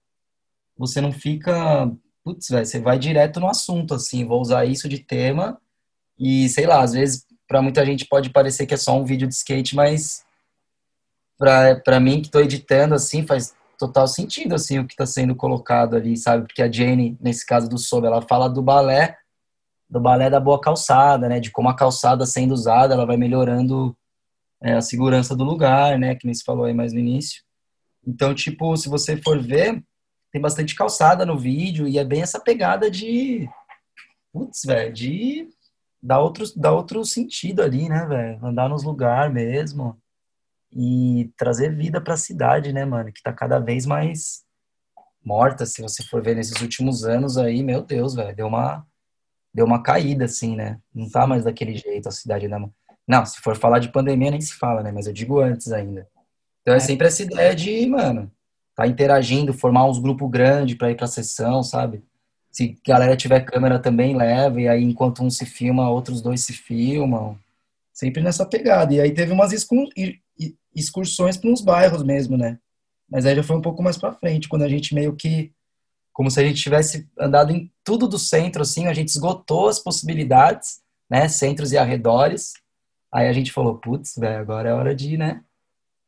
você não fica, putz, velho, você vai direto no assunto assim, vou usar isso de tema e sei lá, às vezes para muita gente pode parecer que é só um vídeo de skate, mas para mim que tô editando assim, faz total sentido assim o que está sendo colocado ali, sabe? Porque a Jane, nesse caso do Sob, ela fala do balé, do balé da boa calçada, né? De como a calçada sendo usada, ela vai melhorando é, a segurança do lugar, né? Que nem se falou aí mais no início. Então, tipo, se você for ver, tem bastante calçada no vídeo e é bem essa pegada de. Putz, velho, de dar outro, dar outro sentido ali, né, velho? Andar nos lugares mesmo e trazer vida para a cidade, né, mano? Que tá cada vez mais morta, se você for ver nesses últimos anos aí, meu Deus, velho, deu uma deu uma caída assim, né? Não tá mais daquele jeito a cidade, né? Não, se for falar de pandemia, nem se fala, né? Mas eu digo antes ainda. Então é, é. sempre essa ideia de, mano, tá interagindo, formar uns grupos grandes para ir pra sessão, sabe? Se a galera tiver câmera também, leva, e aí enquanto um se filma, outros dois se filmam. Sempre nessa pegada. E aí teve umas excursões para uns bairros mesmo, né? Mas aí já foi um pouco mais para frente, quando a gente meio que como se a gente tivesse andado em tudo do centro, assim, a gente esgotou as possibilidades, né, centros e arredores, Aí a gente falou, putz, velho, agora é hora de ir, né?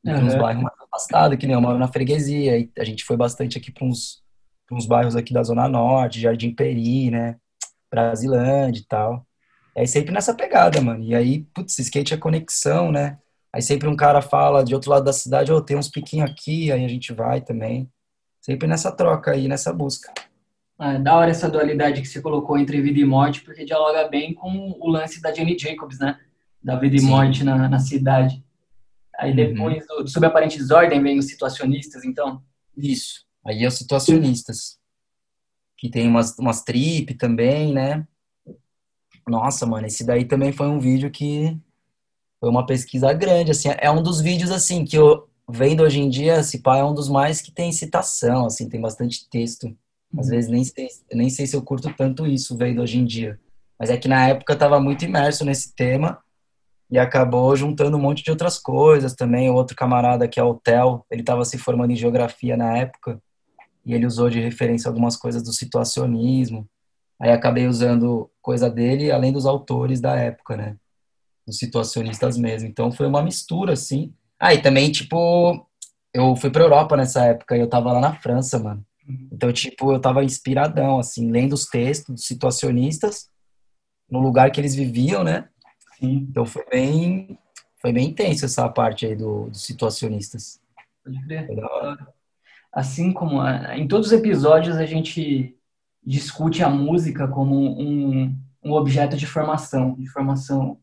Ir uhum. uns bairros mais afastados, que nem eu moro na freguesia. E a gente foi bastante aqui para uns, uns bairros aqui da Zona Norte, Jardim Peri, né? Brasilândia e tal. É sempre nessa pegada, mano. E aí, putz, skate é conexão, né? Aí sempre um cara fala de outro lado da cidade, oh, tem uns piquinhos aqui, aí a gente vai também. Sempre nessa troca aí, nessa busca. Ah, da hora essa dualidade que você colocou entre vida e morte, porque dialoga bem com o lance da Jenny Jacobs, né? da vida e Sim. morte na, na cidade. Aí uhum. depois, uhum. do, sob aparente desordem, vem os situacionistas, então? Isso. Aí é os situacionistas. Que tem umas, umas trip também, né? Nossa, mano, esse daí também foi um vídeo que foi uma pesquisa grande, assim, é um dos vídeos, assim, que eu vendo hoje em dia, esse pai é um dos mais que tem citação, assim, tem bastante texto. Às uhum. vezes nem sei, nem sei se eu curto tanto isso vendo hoje em dia. Mas é que na época eu tava muito imerso nesse tema e acabou juntando um monte de outras coisas também. O outro camarada que é o Theo, ele estava se formando em geografia na época e ele usou de referência algumas coisas do situacionismo. Aí acabei usando coisa dele, além dos autores da época, né? Dos situacionistas mesmo. Então foi uma mistura, assim. Ah, e também, tipo, eu fui pra Europa nessa época e eu tava lá na França, mano. Uhum. Então, tipo, eu tava inspiradão, assim, lendo os textos dos situacionistas no lugar que eles viviam, né? Sim. Então foi bem, foi bem intenso essa parte aí do, dos situacionistas. Pode crer. Assim como em todos os episódios a gente discute a música como um, um objeto de formação, de formação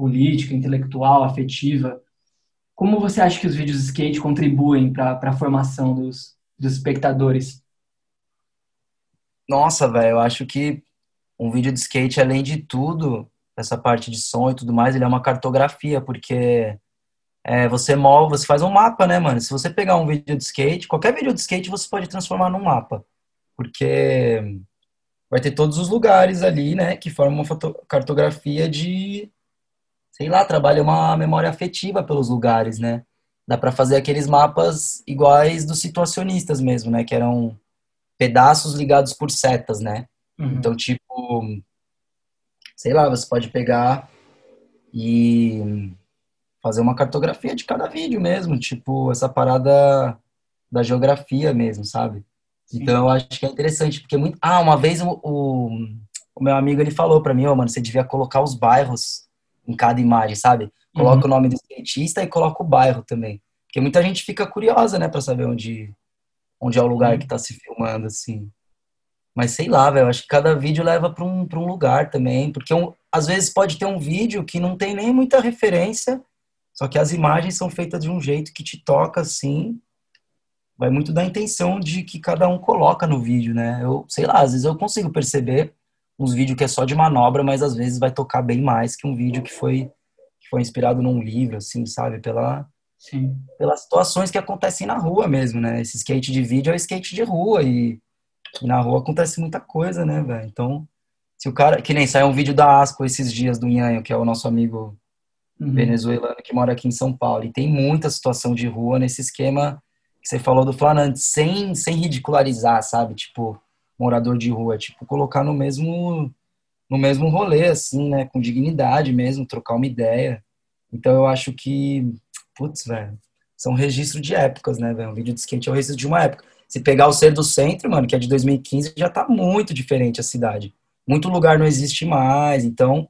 política, intelectual, afetiva. Como você acha que os vídeos de skate contribuem para a formação dos, dos espectadores? Nossa, velho, eu acho que um vídeo de skate, além de tudo, essa parte de som e tudo mais, ele é uma cartografia, porque é, você move, você faz um mapa, né, mano? Se você pegar um vídeo de skate, qualquer vídeo de skate você pode transformar num mapa, porque vai ter todos os lugares ali, né, que formam uma cartografia de, sei lá, trabalha uma memória afetiva pelos lugares, né? Dá para fazer aqueles mapas iguais dos situacionistas mesmo, né, que eram pedaços ligados por setas, né? Uhum. Então, tipo, sei lá, você pode pegar e fazer uma cartografia de cada vídeo mesmo, tipo, essa parada da geografia mesmo, sabe? Sim. Então, eu acho que é interessante, porque muito... Ah, uma vez o, o, o meu amigo, ele falou pra mim, ó, oh, mano, você devia colocar os bairros em cada imagem, sabe? Coloca Uhum. o nome do skatista e coloca o bairro também. Porque muita gente fica curiosa, né, pra saber onde, onde é o lugar Sim. que tá se filmando, assim. Mas sei lá, velho, acho que cada vídeo leva pra um, pra um lugar também. Porque um, às vezes pode ter um vídeo que não tem nem muita referência, só que as imagens são feitas de um jeito que te toca, assim. Vai muito da intenção de que cada um coloca no vídeo, né? Eu, sei lá, às vezes eu consigo perceber uns vídeos que é só de manobra, mas às vezes vai tocar bem mais que um vídeo que foi, que foi inspirado num livro, assim, sabe? Pela, Sim. pelas situações que acontecem na rua mesmo, né? Esse skate de vídeo é o skate de rua e, e na rua acontece muita coisa, né, velho? Então, se o cara, que nem saiu um vídeo da Asco esses dias do Nhanho, que é o nosso amigo Uhum. venezuelano que mora aqui em São Paulo, e tem muita situação de rua nesse esquema que você falou do Flanante, sem, sem ridicularizar, sabe? Tipo, morador de rua, tipo, colocar no mesmo no mesmo rolê, assim, né? Com dignidade mesmo, trocar uma ideia. Então eu acho que, putz, velho, são registros de épocas, né, velho? Um vídeo de skate é o registro de uma época. Se pegar o Ser do Centro, mano, que é de 2015, já tá muito diferente a cidade. Muito lugar não existe mais, então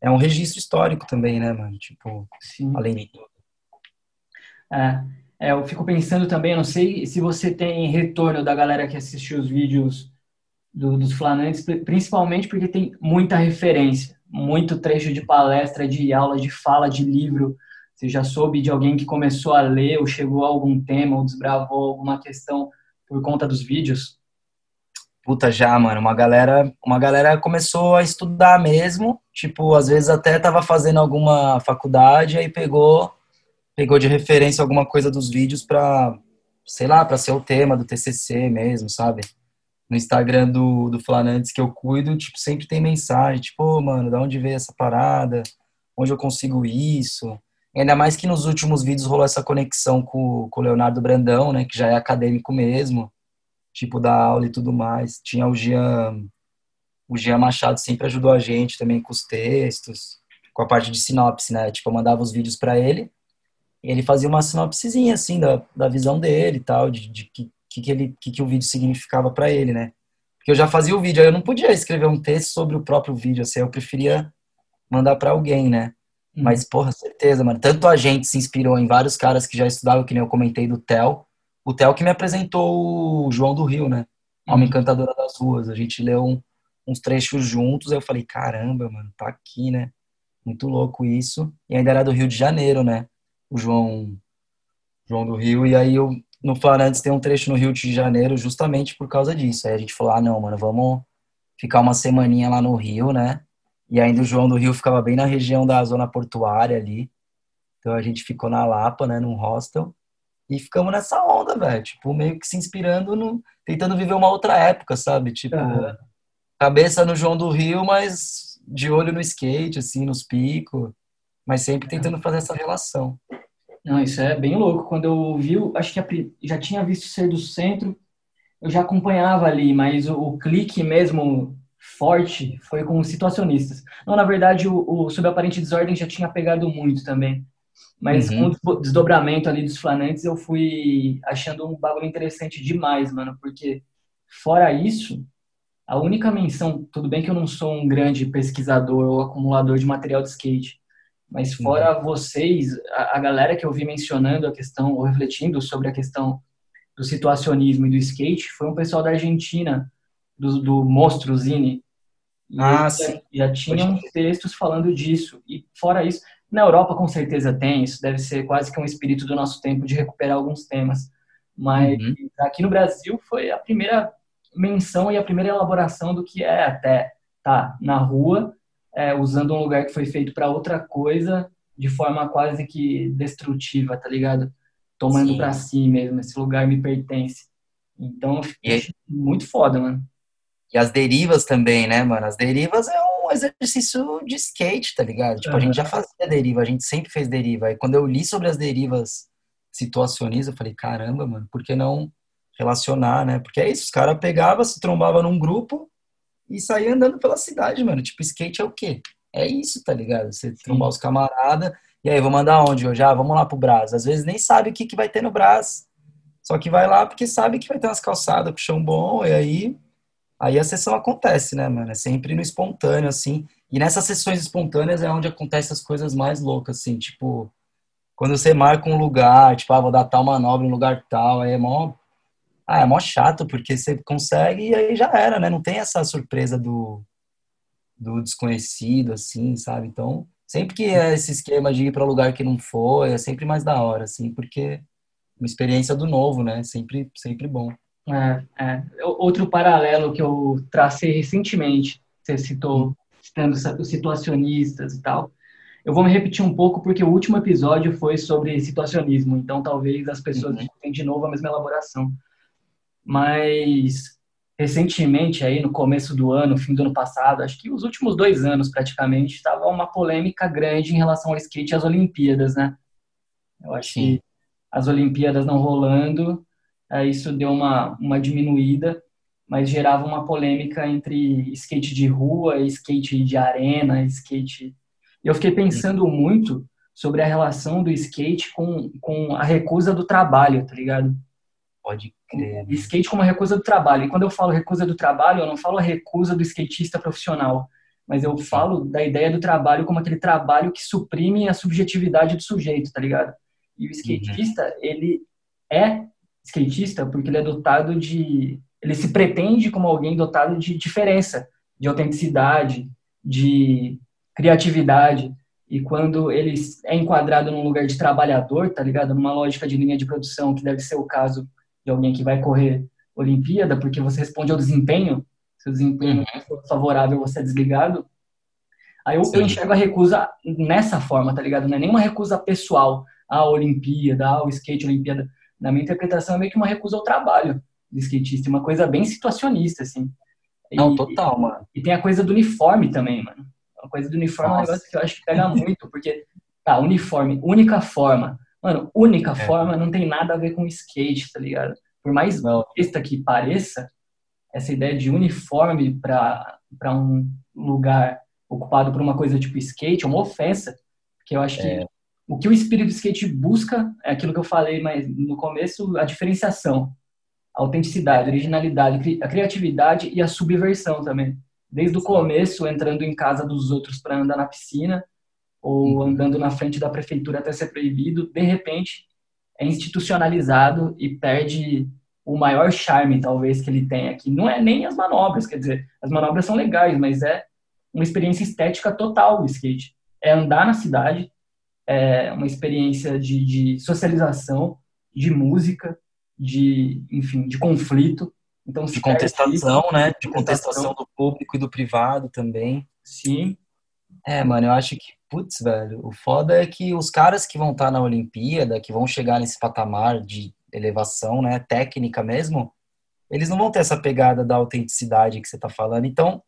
é um registro histórico também, né, mano? Tipo, Sim. além de tudo. É, é, eu fico pensando também, não sei se você tem retorno da galera que assistiu os vídeos do- dos flanantes, pri- principalmente porque tem muita referência, muito trecho de palestra, de aula, de fala, de livro. Você já soube de alguém que começou a ler ou chegou a algum tema ou desbravou alguma questão por conta dos vídeos? Puta, já, mano, uma galera, uma galera começou a estudar mesmo, tipo, às vezes até tava fazendo alguma faculdade, aí pegou, pegou de referência alguma coisa dos vídeos pra, sei lá, pra ser o tema do TCC mesmo, sabe? No Instagram do, do Flanantes que eu cuido, tipo, sempre tem mensagem, tipo, ô, mano, da onde veio essa parada? Onde eu consigo isso? Ainda mais que nos últimos vídeos rolou essa conexão com, com o Leonardo Brandão, né, que já é acadêmico mesmo tipo da aula e tudo mais. Tinha o Jean, o Jean Machado sempre ajudou a gente também com os textos, com a parte de sinopse, né? Tipo, eu mandava os vídeos para ele e ele fazia uma sinopsezinha assim da, da visão dele e tal, de, de que, que, que ele que, que o vídeo significava para ele, né? Porque eu já fazia o vídeo, aí eu não podia escrever um texto sobre o próprio vídeo, assim, eu preferia mandar para alguém, né? Hum. Mas, porra, certeza, mano. Tanto a gente se inspirou em vários caras que já estudavam, que nem eu comentei do Theo. O Theo que me apresentou o João do Rio, né? Alma Uhum. Encantadora das Ruas. A gente leu um- uns trechos juntos, aí eu falei, caramba, mano, tá aqui, né? Muito louco isso. E ainda era do Rio de Janeiro, né? O João, João do Rio. E aí eu, no Flarantes tem um trecho no Rio de Janeiro justamente por causa disso. Aí a gente falou, ah, não, mano, vamos ficar uma semaninha lá no Rio, né? E ainda o João do Rio ficava bem na região da zona portuária ali. Então a gente ficou na Lapa, né, num hostel. E ficamos nessa onda, velho. Tipo, meio que se inspirando no. Tentando viver uma outra época, sabe? Tipo, Aham. cabeça no João do Rio, mas de olho no skate, assim, nos picos. Mas sempre tentando fazer essa relação. Não, isso é bem louco. Quando eu vi, acho que já tinha visto Ser do Centro, eu já acompanhava ali, mas o, o clique mesmo forte foi com os situacionistas. Não, na verdade, o, o Sob Aparente Desordem já tinha pegado muito também. Mas Uhum. com o desdo- desdobramento ali dos flanantes, eu fui achando um bagulho interessante demais, mano, porque fora isso, a única menção, tudo bem que eu não sou um grande pesquisador ou acumulador de material de skate, mas fora vocês, a, a galera que eu vi mencionando a questão, ou refletindo sobre a questão do situacionismo e do skate, foi um pessoal da Argentina, do, do Monstro Zine. E Ah, eles sim. já, já tinham textos falando disso. E fora isso, na Europa com certeza tem, isso deve ser quase que um espírito do nosso tempo de recuperar alguns temas. Mas Uhum. aqui no Brasil foi a primeira menção e a primeira elaboração do que é até tá na rua, é, usando um lugar que foi feito para outra coisa de forma quase que destrutiva, tá ligado? Tomando para si mesmo, esse lugar me pertence. Então, eu E muito foda, mano. E as derivas também, né, mano? As derivas é um exercício de skate, tá ligado? Tipo, a gente já fazia deriva, a gente sempre fez deriva. E quando eu li sobre as derivas situacionistas, eu falei, caramba, mano, por que não relacionar, né? Porque é isso, os caras pegavam, se trombava num grupo e saía andando pela cidade, mano. Tipo, skate é o quê? É isso, tá ligado? Você trombar os camaradas, e aí, vamos mandar onde hoje? Ah, vamos lá pro Brás. Às vezes nem sabe o que, que vai ter no Brás, só que vai lá porque sabe que vai ter umas calçadas com chão bom, e aí, aí a sessão acontece, né, mano? É sempre no espontâneo, assim. E nessas sessões espontâneas é onde acontecem as coisas mais loucas, assim, tipo, quando você marca um lugar, tipo, ah, vou dar tal manobra em lugar tal, aí é mó ah, é mó chato, porque você consegue e aí já era, né? Não tem essa surpresa do, do desconhecido, assim, sabe? Então, sempre que é esse esquema de ir para lugar que não foi, é sempre mais da hora, assim, porque uma experiência do novo, né? Sempre, sempre bom. É, é. Outro paralelo que eu tracei recentemente, você citou, citando os situacionistas e tal, eu vou me repetir um pouco porque o último episódio foi sobre situacionismo, então talvez as pessoas uhum. tenham de novo a mesma elaboração mas recentemente, aí no começo do ano, fim do ano passado, acho que os últimos dois anos praticamente, estava uma polêmica grande em relação ao skate e às Olimpíadas, né? Eu acho Sim. que as Olimpíadas não rolando, isso deu uma, uma diminuída, mas gerava uma polêmica entre skate de rua skate de arena, skate... E eu fiquei pensando muito sobre a relação do skate com, com a recusa do trabalho, tá ligado? Pode crer. Skate como recusa do trabalho. E quando eu falo recusa do trabalho, eu não falo a recusa do skatista profissional, mas eu falo da ideia do trabalho como aquele trabalho que suprime a subjetividade do sujeito, tá ligado? E o skatista, uhum. ele é skatista porque ele é dotado de. Ele se pretende como alguém dotado de diferença, de autenticidade, de criatividade. E quando ele é enquadrado num lugar de trabalhador, tá ligado? Numa lógica de linha de produção, que deve ser o caso de alguém que vai correr Olimpíada, porque você responde ao desempenho, se o desempenho uhum. for favorável, você é desligado. Aí eu, eu, enxergo a recusa nessa forma, tá ligado? Não é nenhuma recusa pessoal à Olimpíada, ao skate Olimpíada. Na minha interpretação, é meio que uma recusa ao trabalho do skatista, uma coisa bem situacionista, assim. Não, total, mano. E tem a coisa do uniforme também, mano. A coisa do uniforme Nossa. é um negócio que eu acho que pega muito, porque, tá, uniforme, única forma. Mano, única é. forma não tem nada a ver com skate, tá ligado? Por mais besta que pareça, essa ideia de uniforme para um lugar ocupado por uma coisa tipo skate é uma ofensa. Porque eu acho é. que o que o espírito do skate busca é aquilo que eu falei mas no começo, a diferenciação, a autenticidade, a originalidade, a criatividade e a subversão também. Desde o começo, entrando em casa dos outros para andar na piscina, ou uhum. andando na frente da prefeitura até ser proibido, de repente é institucionalizado e perde o maior charme, talvez, que ele tem aqui. Não é nem as manobras, quer dizer, as manobras são legais, mas é uma experiência estética total o skate. É andar na cidade, é uma experiência de, de socialização, de música, de, enfim, de conflito. Então, de contestação, né? De contestação do público e do privado também. Sim. É, mano, eu acho que Putz, velho, o foda é que os caras que vão estar tá na Olimpíada, que vão chegar nesse patamar de elevação, né, técnica mesmo, eles não vão ter essa pegada da autenticidade que você tá falando. Então,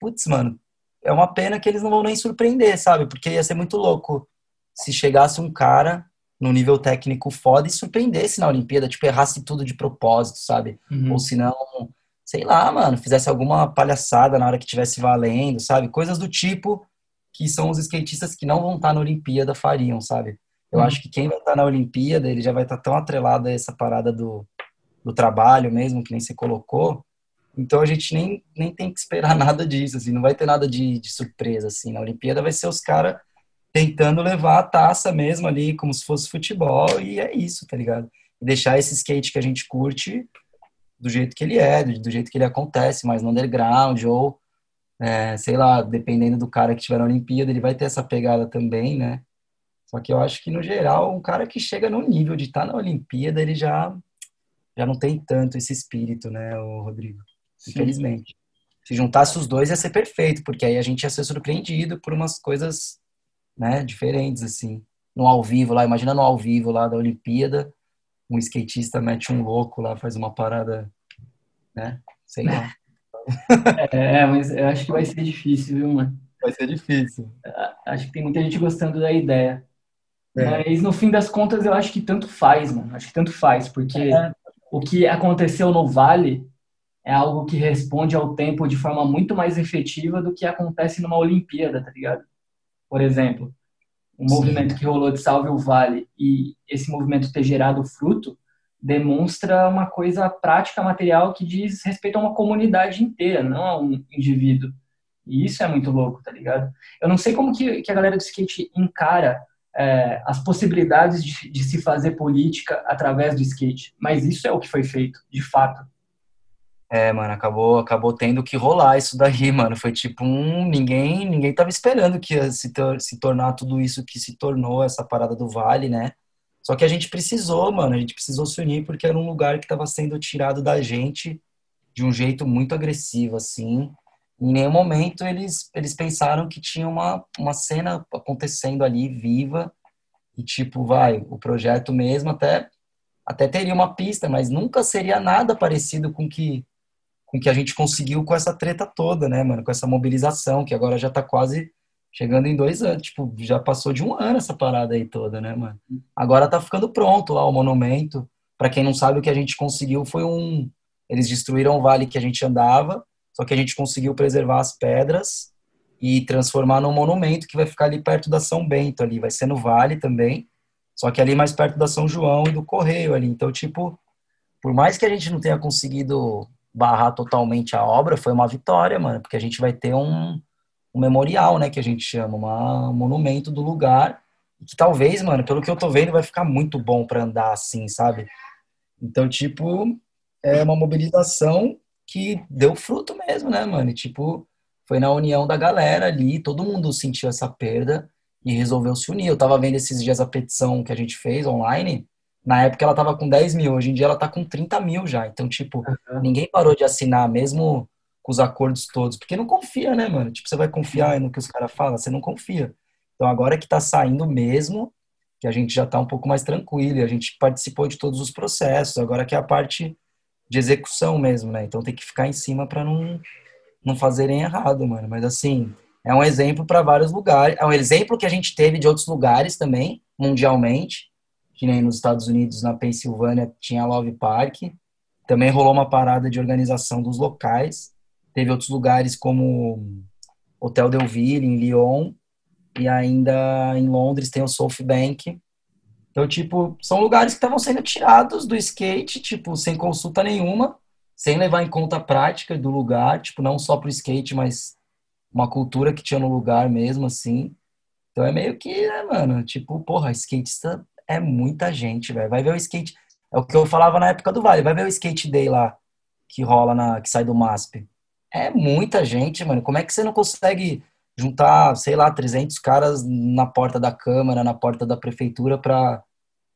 putz, mano, é uma pena que eles não vão nem surpreender, sabe? Porque ia ser muito louco se chegasse um cara no nível técnico foda e surpreendesse na Olimpíada, tipo, errasse tudo de propósito, sabe? Uhum. Ou se não, sei lá, mano, fizesse alguma palhaçada na hora que tivesse valendo, sabe? Coisas do tipo que são os skatistas que não vão estar na Olimpíada fariam, sabe? Eu uhum. acho que quem vai estar na Olimpíada, ele já vai estar tão atrelado a essa parada do, do trabalho mesmo, que nem você colocou. Então a gente nem, nem tem que esperar *laughs* nada disso, assim, não vai ter nada de, de surpresa, assim. Na Olimpíada vai ser os caras tentando levar a taça mesmo ali, como se fosse futebol, e é isso, tá ligado? E deixar esse skate que a gente curte do jeito que ele é, do, do jeito que ele acontece, mais no underground, ou é, sei lá, dependendo do cara que estiver na Olimpíada, ele vai ter essa pegada também, né? Só que eu acho que, no geral, um cara que chega no nível de estar tá na Olimpíada, ele já, já não tem tanto esse espírito, né, o Rodrigo? Sim. Infelizmente. Se juntasse os dois, ia ser perfeito, porque aí a gente ia ser surpreendido por umas coisas, né, diferentes, assim. No ao vivo lá, imagina no ao vivo lá da Olimpíada, um skatista mete um louco lá, faz uma parada, né, sei lá. *laughs* É, mas eu acho que vai ser difícil, viu, mano? Vai ser difícil. Acho que tem muita gente gostando da ideia. É. Mas no fim das contas, eu acho que tanto faz, mano. Acho que tanto faz, porque é. o que aconteceu no Vale é algo que responde ao tempo de forma muito mais efetiva do que acontece numa Olimpíada, tá ligado? Por exemplo, o Sim. movimento que rolou de Salve o Vale e esse movimento ter gerado fruto demonstra uma coisa prática, material que diz respeito a uma comunidade inteira, não a um indivíduo. E isso é muito louco, tá ligado? Eu não sei como que, que a galera do skate encara é, as possibilidades de, de se fazer política através do skate, mas isso é o que foi feito, de fato. É, mano, acabou, acabou tendo que rolar isso daí, *laughs* mano. Foi tipo um. Ninguém, ninguém tava esperando que ia se, tor se tornar tudo isso que se tornou, essa parada do Vale, né? Só que a gente precisou, mano, a gente precisou se unir porque era um lugar que estava sendo tirado da gente de um jeito muito agressivo, assim. Em nenhum momento eles, eles pensaram que tinha uma, uma cena acontecendo ali, viva, e tipo, vai, o projeto mesmo até, até teria uma pista, mas nunca seria nada parecido com que com que a gente conseguiu com essa treta toda, né, mano? Com essa mobilização, que agora já tá quase chegando em dois anos. Tipo, já passou de um ano essa parada aí toda, né, mano? Agora tá ficando pronto lá o monumento. Para quem não sabe, o que a gente conseguiu foi um. Eles destruíram o vale que a gente andava, só que a gente conseguiu preservar as pedras e transformar num monumento que vai ficar ali perto da São Bento ali. Vai ser no vale também, só que ali mais perto da São João e do Correio ali. Então, tipo, por mais que a gente não tenha conseguido barrar totalmente a obra foi uma vitória, mano, porque a gente vai ter um, um memorial, né, que a gente chama, uma, um monumento do lugar, que talvez, mano, pelo que eu tô vendo, vai ficar muito bom para andar assim, sabe? Então, tipo, é uma mobilização que deu fruto mesmo, né, mano? E, tipo, foi na união da galera ali, todo mundo sentiu essa perda e resolveu se unir. Eu tava vendo esses dias a petição que a gente fez online, na época ela tava com 10 mil, hoje em dia ela tá com 30 mil já. Então, tipo, uhum. ninguém parou de assinar, mesmo com os acordos todos, porque não confia, né, mano? Tipo, você vai confiar no que os caras falam, você não confia. Então, agora que tá saindo mesmo, que a gente já tá um pouco mais tranquilo, e a gente participou de todos os processos, agora que é a parte de execução mesmo, né? Então tem que ficar em cima para não, não fazerem errado, mano. Mas assim, é um exemplo para vários lugares, é um exemplo que a gente teve de outros lugares também, mundialmente, que nem nos Estados Unidos, na Pensilvânia, tinha Love Park. Também rolou uma parada de organização dos locais. Teve outros lugares como Hotel Delville, em Lyon, e ainda em Londres tem o SoftBank. Então, tipo, são lugares que estavam sendo tirados do skate, tipo, sem consulta nenhuma, sem levar em conta a prática do lugar, tipo, não só pro skate, mas uma cultura que tinha no lugar mesmo, assim. Então é meio que, né, mano, tipo, porra, skatista é muita gente, velho. Vai ver o skate. É o que eu falava na época do Vale. Vai ver o skate day lá que rola na que sai do MASP. É muita gente, mano. Como é que você não consegue juntar, sei lá, 300 caras na porta da Câmara, na porta da prefeitura para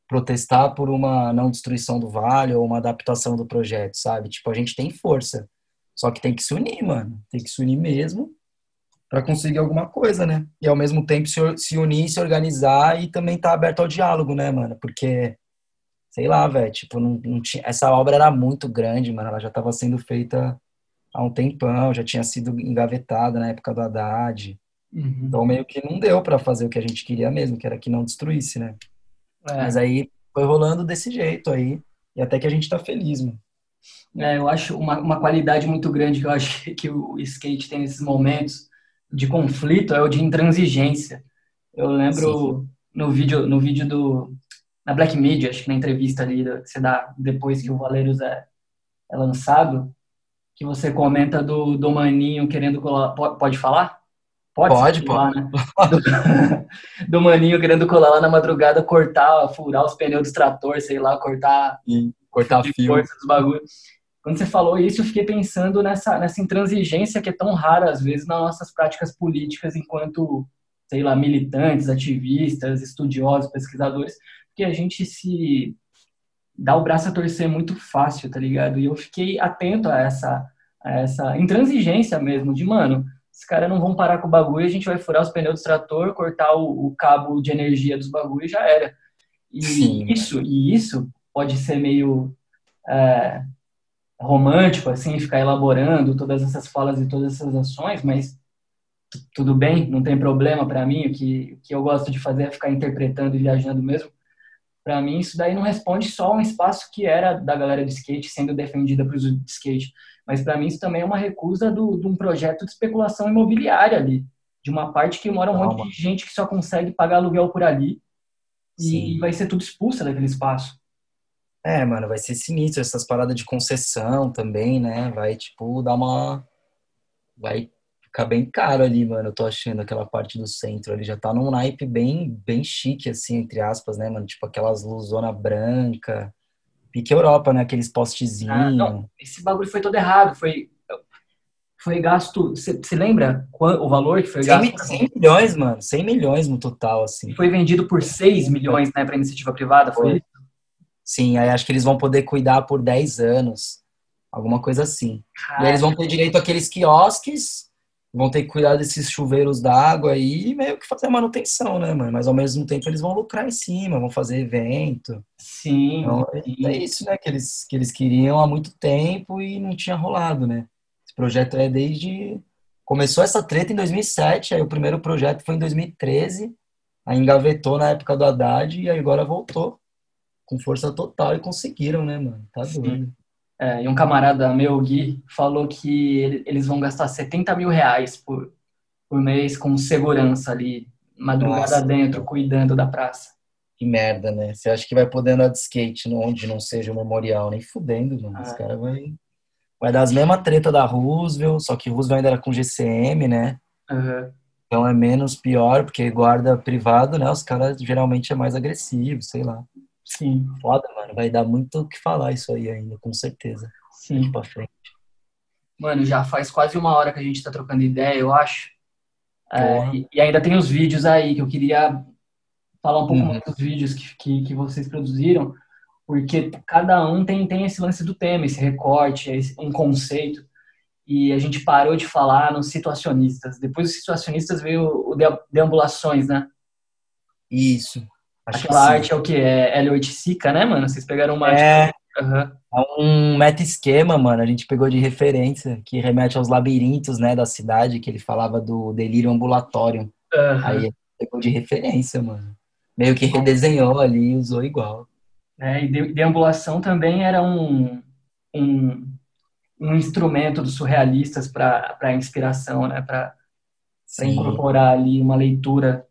protestar por uma não destruição do vale ou uma adaptação do projeto, sabe? Tipo, a gente tem força. Só que tem que se unir, mano. Tem que se unir mesmo para conseguir alguma coisa, né? E ao mesmo tempo se, unir, se organizar e também tá aberto ao diálogo, né, mano? Porque, sei lá, velho, tipo, não, não tinha, essa obra era muito grande, mano. Ela já estava sendo feita há um tempão, já tinha sido engavetada na época do Haddad. Uhum. Então meio que não deu para fazer o que a gente queria mesmo, que era que não destruísse, né? É. Mas aí foi rolando desse jeito aí, e até que a gente tá feliz, mano. É, eu acho uma, uma qualidade muito grande que eu acho que o skate tem nesses momentos de conflito é o de intransigência. Eu lembro Sim. no vídeo, no vídeo do na Black Media, acho que na entrevista ali que você dá depois que o Valeiros é, é lançado, que você comenta do, do Maninho querendo colar. Pode, pode falar? Pode, pode, colar, pode. Né? Do, *laughs* do, Maninho querendo colar lá na madrugada, cortar, furar os pneus do trator, sei lá, cortar. Sim, cortar fio. Força dos bagulhos. Quando você falou isso, eu fiquei pensando nessa, nessa intransigência que é tão rara, às vezes, nas nossas práticas políticas enquanto, sei lá, militantes, ativistas, estudiosos, pesquisadores, porque a gente se dá o braço a torcer muito fácil, tá ligado? E eu fiquei atento a essa, a essa intransigência mesmo, de, mano, esses caras não vão parar com o bagulho, a gente vai furar os pneus do trator, cortar o, o cabo de energia dos bagulhos e já era. E Sim. isso, e isso pode ser meio é, romântico, assim, ficar elaborando todas essas falas e todas essas ações, mas tudo bem, não tem problema para mim. O que, o que eu gosto de fazer é ficar interpretando e viajando mesmo. Para mim, isso daí não responde só a um espaço que era da galera do skate sendo defendida para uso de skate, mas para mim isso também é uma recusa do, de um projeto de especulação imobiliária ali, de uma parte que mora um Calma. monte de gente que só consegue pagar aluguel por ali Sim. e vai ser tudo expulsa daquele espaço. É, mano, vai ser sinistro essas paradas de concessão também, né? Vai, tipo, dar uma. Vai ficar bem caro ali, mano. Eu tô achando aquela parte do centro ali. Já tá num naipe bem, bem chique, assim, entre aspas, né, mano? Tipo aquelas luzona branca. Pique Europa, né? Aqueles postezinhos. Ah, não, esse bagulho foi todo errado. Foi, foi gasto. Você lembra o valor que foi 100, gasto? 100 milhões, mano. 100 milhões no total, assim. Foi vendido por 6 milhões, né, pra iniciativa privada, foi, foi. isso? Sim, aí acho que eles vão poder cuidar por 10 anos, alguma coisa assim. E aí eles vão ter direito àqueles quiosques, vão ter que cuidar desses chuveiros d'água aí e meio que fazer manutenção, né, mano? Mas ao mesmo tempo eles vão lucrar em cima, vão fazer evento. Sim. Então, sim. é isso, né, que eles, que eles queriam há muito tempo e não tinha rolado, né? Esse projeto é desde... Começou essa treta em 2007, aí o primeiro projeto foi em 2013, aí engavetou na época do Haddad e aí agora voltou com força total e conseguiram, né, mano? Tá doido. É, e um camarada meu, Gui, falou que eles vão gastar 70 mil reais por, por mês com segurança ali, madrugada Nossa, dentro, cuidando da praça. Que merda, né? Você acha que vai poder andar de skate onde não seja o memorial? Nem fudendo, mano. Ah. Os caras vai, vai dar as mesmas treta da Roosevelt, só que Roosevelt ainda era com GCM, né? Uhum. Então é menos pior, porque guarda privado, né? Os caras geralmente é mais agressivo, sei lá. Sim. Foda, mano. Vai dar muito o que falar isso aí ainda, com certeza. Sim. Daqui pra frente. Mano, já faz quase uma hora que a gente tá trocando ideia, eu acho. É, e, e, ainda tem os vídeos aí que eu queria falar um pouco mais dos vídeos que, que, que, vocês produziram, porque cada um tem, tem esse lance do tema, esse recorte, esse, um conceito. E a gente parou de falar nos situacionistas. Depois dos situacionistas veio o deambulações, né? Isso. Acho Aquela arte é o que? É L8 Sica, né, mano? Vocês pegaram uma é, arte. Uhum. É um meta-esquema, mano. A gente pegou de referência, que remete aos labirintos, né, da cidade, que ele falava do delírio ambulatório. Uhum. Aí pegou de referência, mano. Meio que redesenhou ali e usou igual. É, e deambulação também era um, um, um instrumento dos surrealistas para inspiração, né? Para incorporar ali uma leitura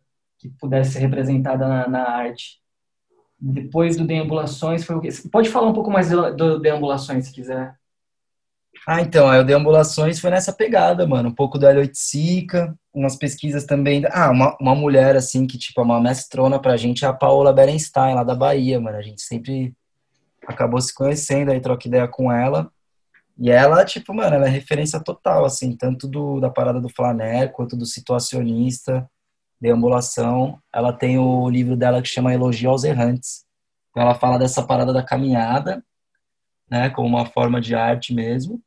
que pudesse ser representada na, na arte. Depois do Deambulações foi o quê? pode falar um pouco mais do, Deambulações, se quiser. Ah, então, aí o Deambulações foi nessa pegada, mano. Um pouco do Elliot Sica, umas pesquisas também. Ah, uma, uma mulher, assim, que, tipo, é uma mestrona pra gente é a Paola Berenstein, lá da Bahia, mano. A gente sempre acabou se conhecendo, aí troca ideia com ela. E ela, tipo, mano, ela é referência total, assim, tanto do, da parada do Flaner, quanto do situacionista deambulação, ela tem o livro dela que chama Elogio aos Errantes. Então ela fala dessa parada da caminhada, né, como uma forma de arte mesmo.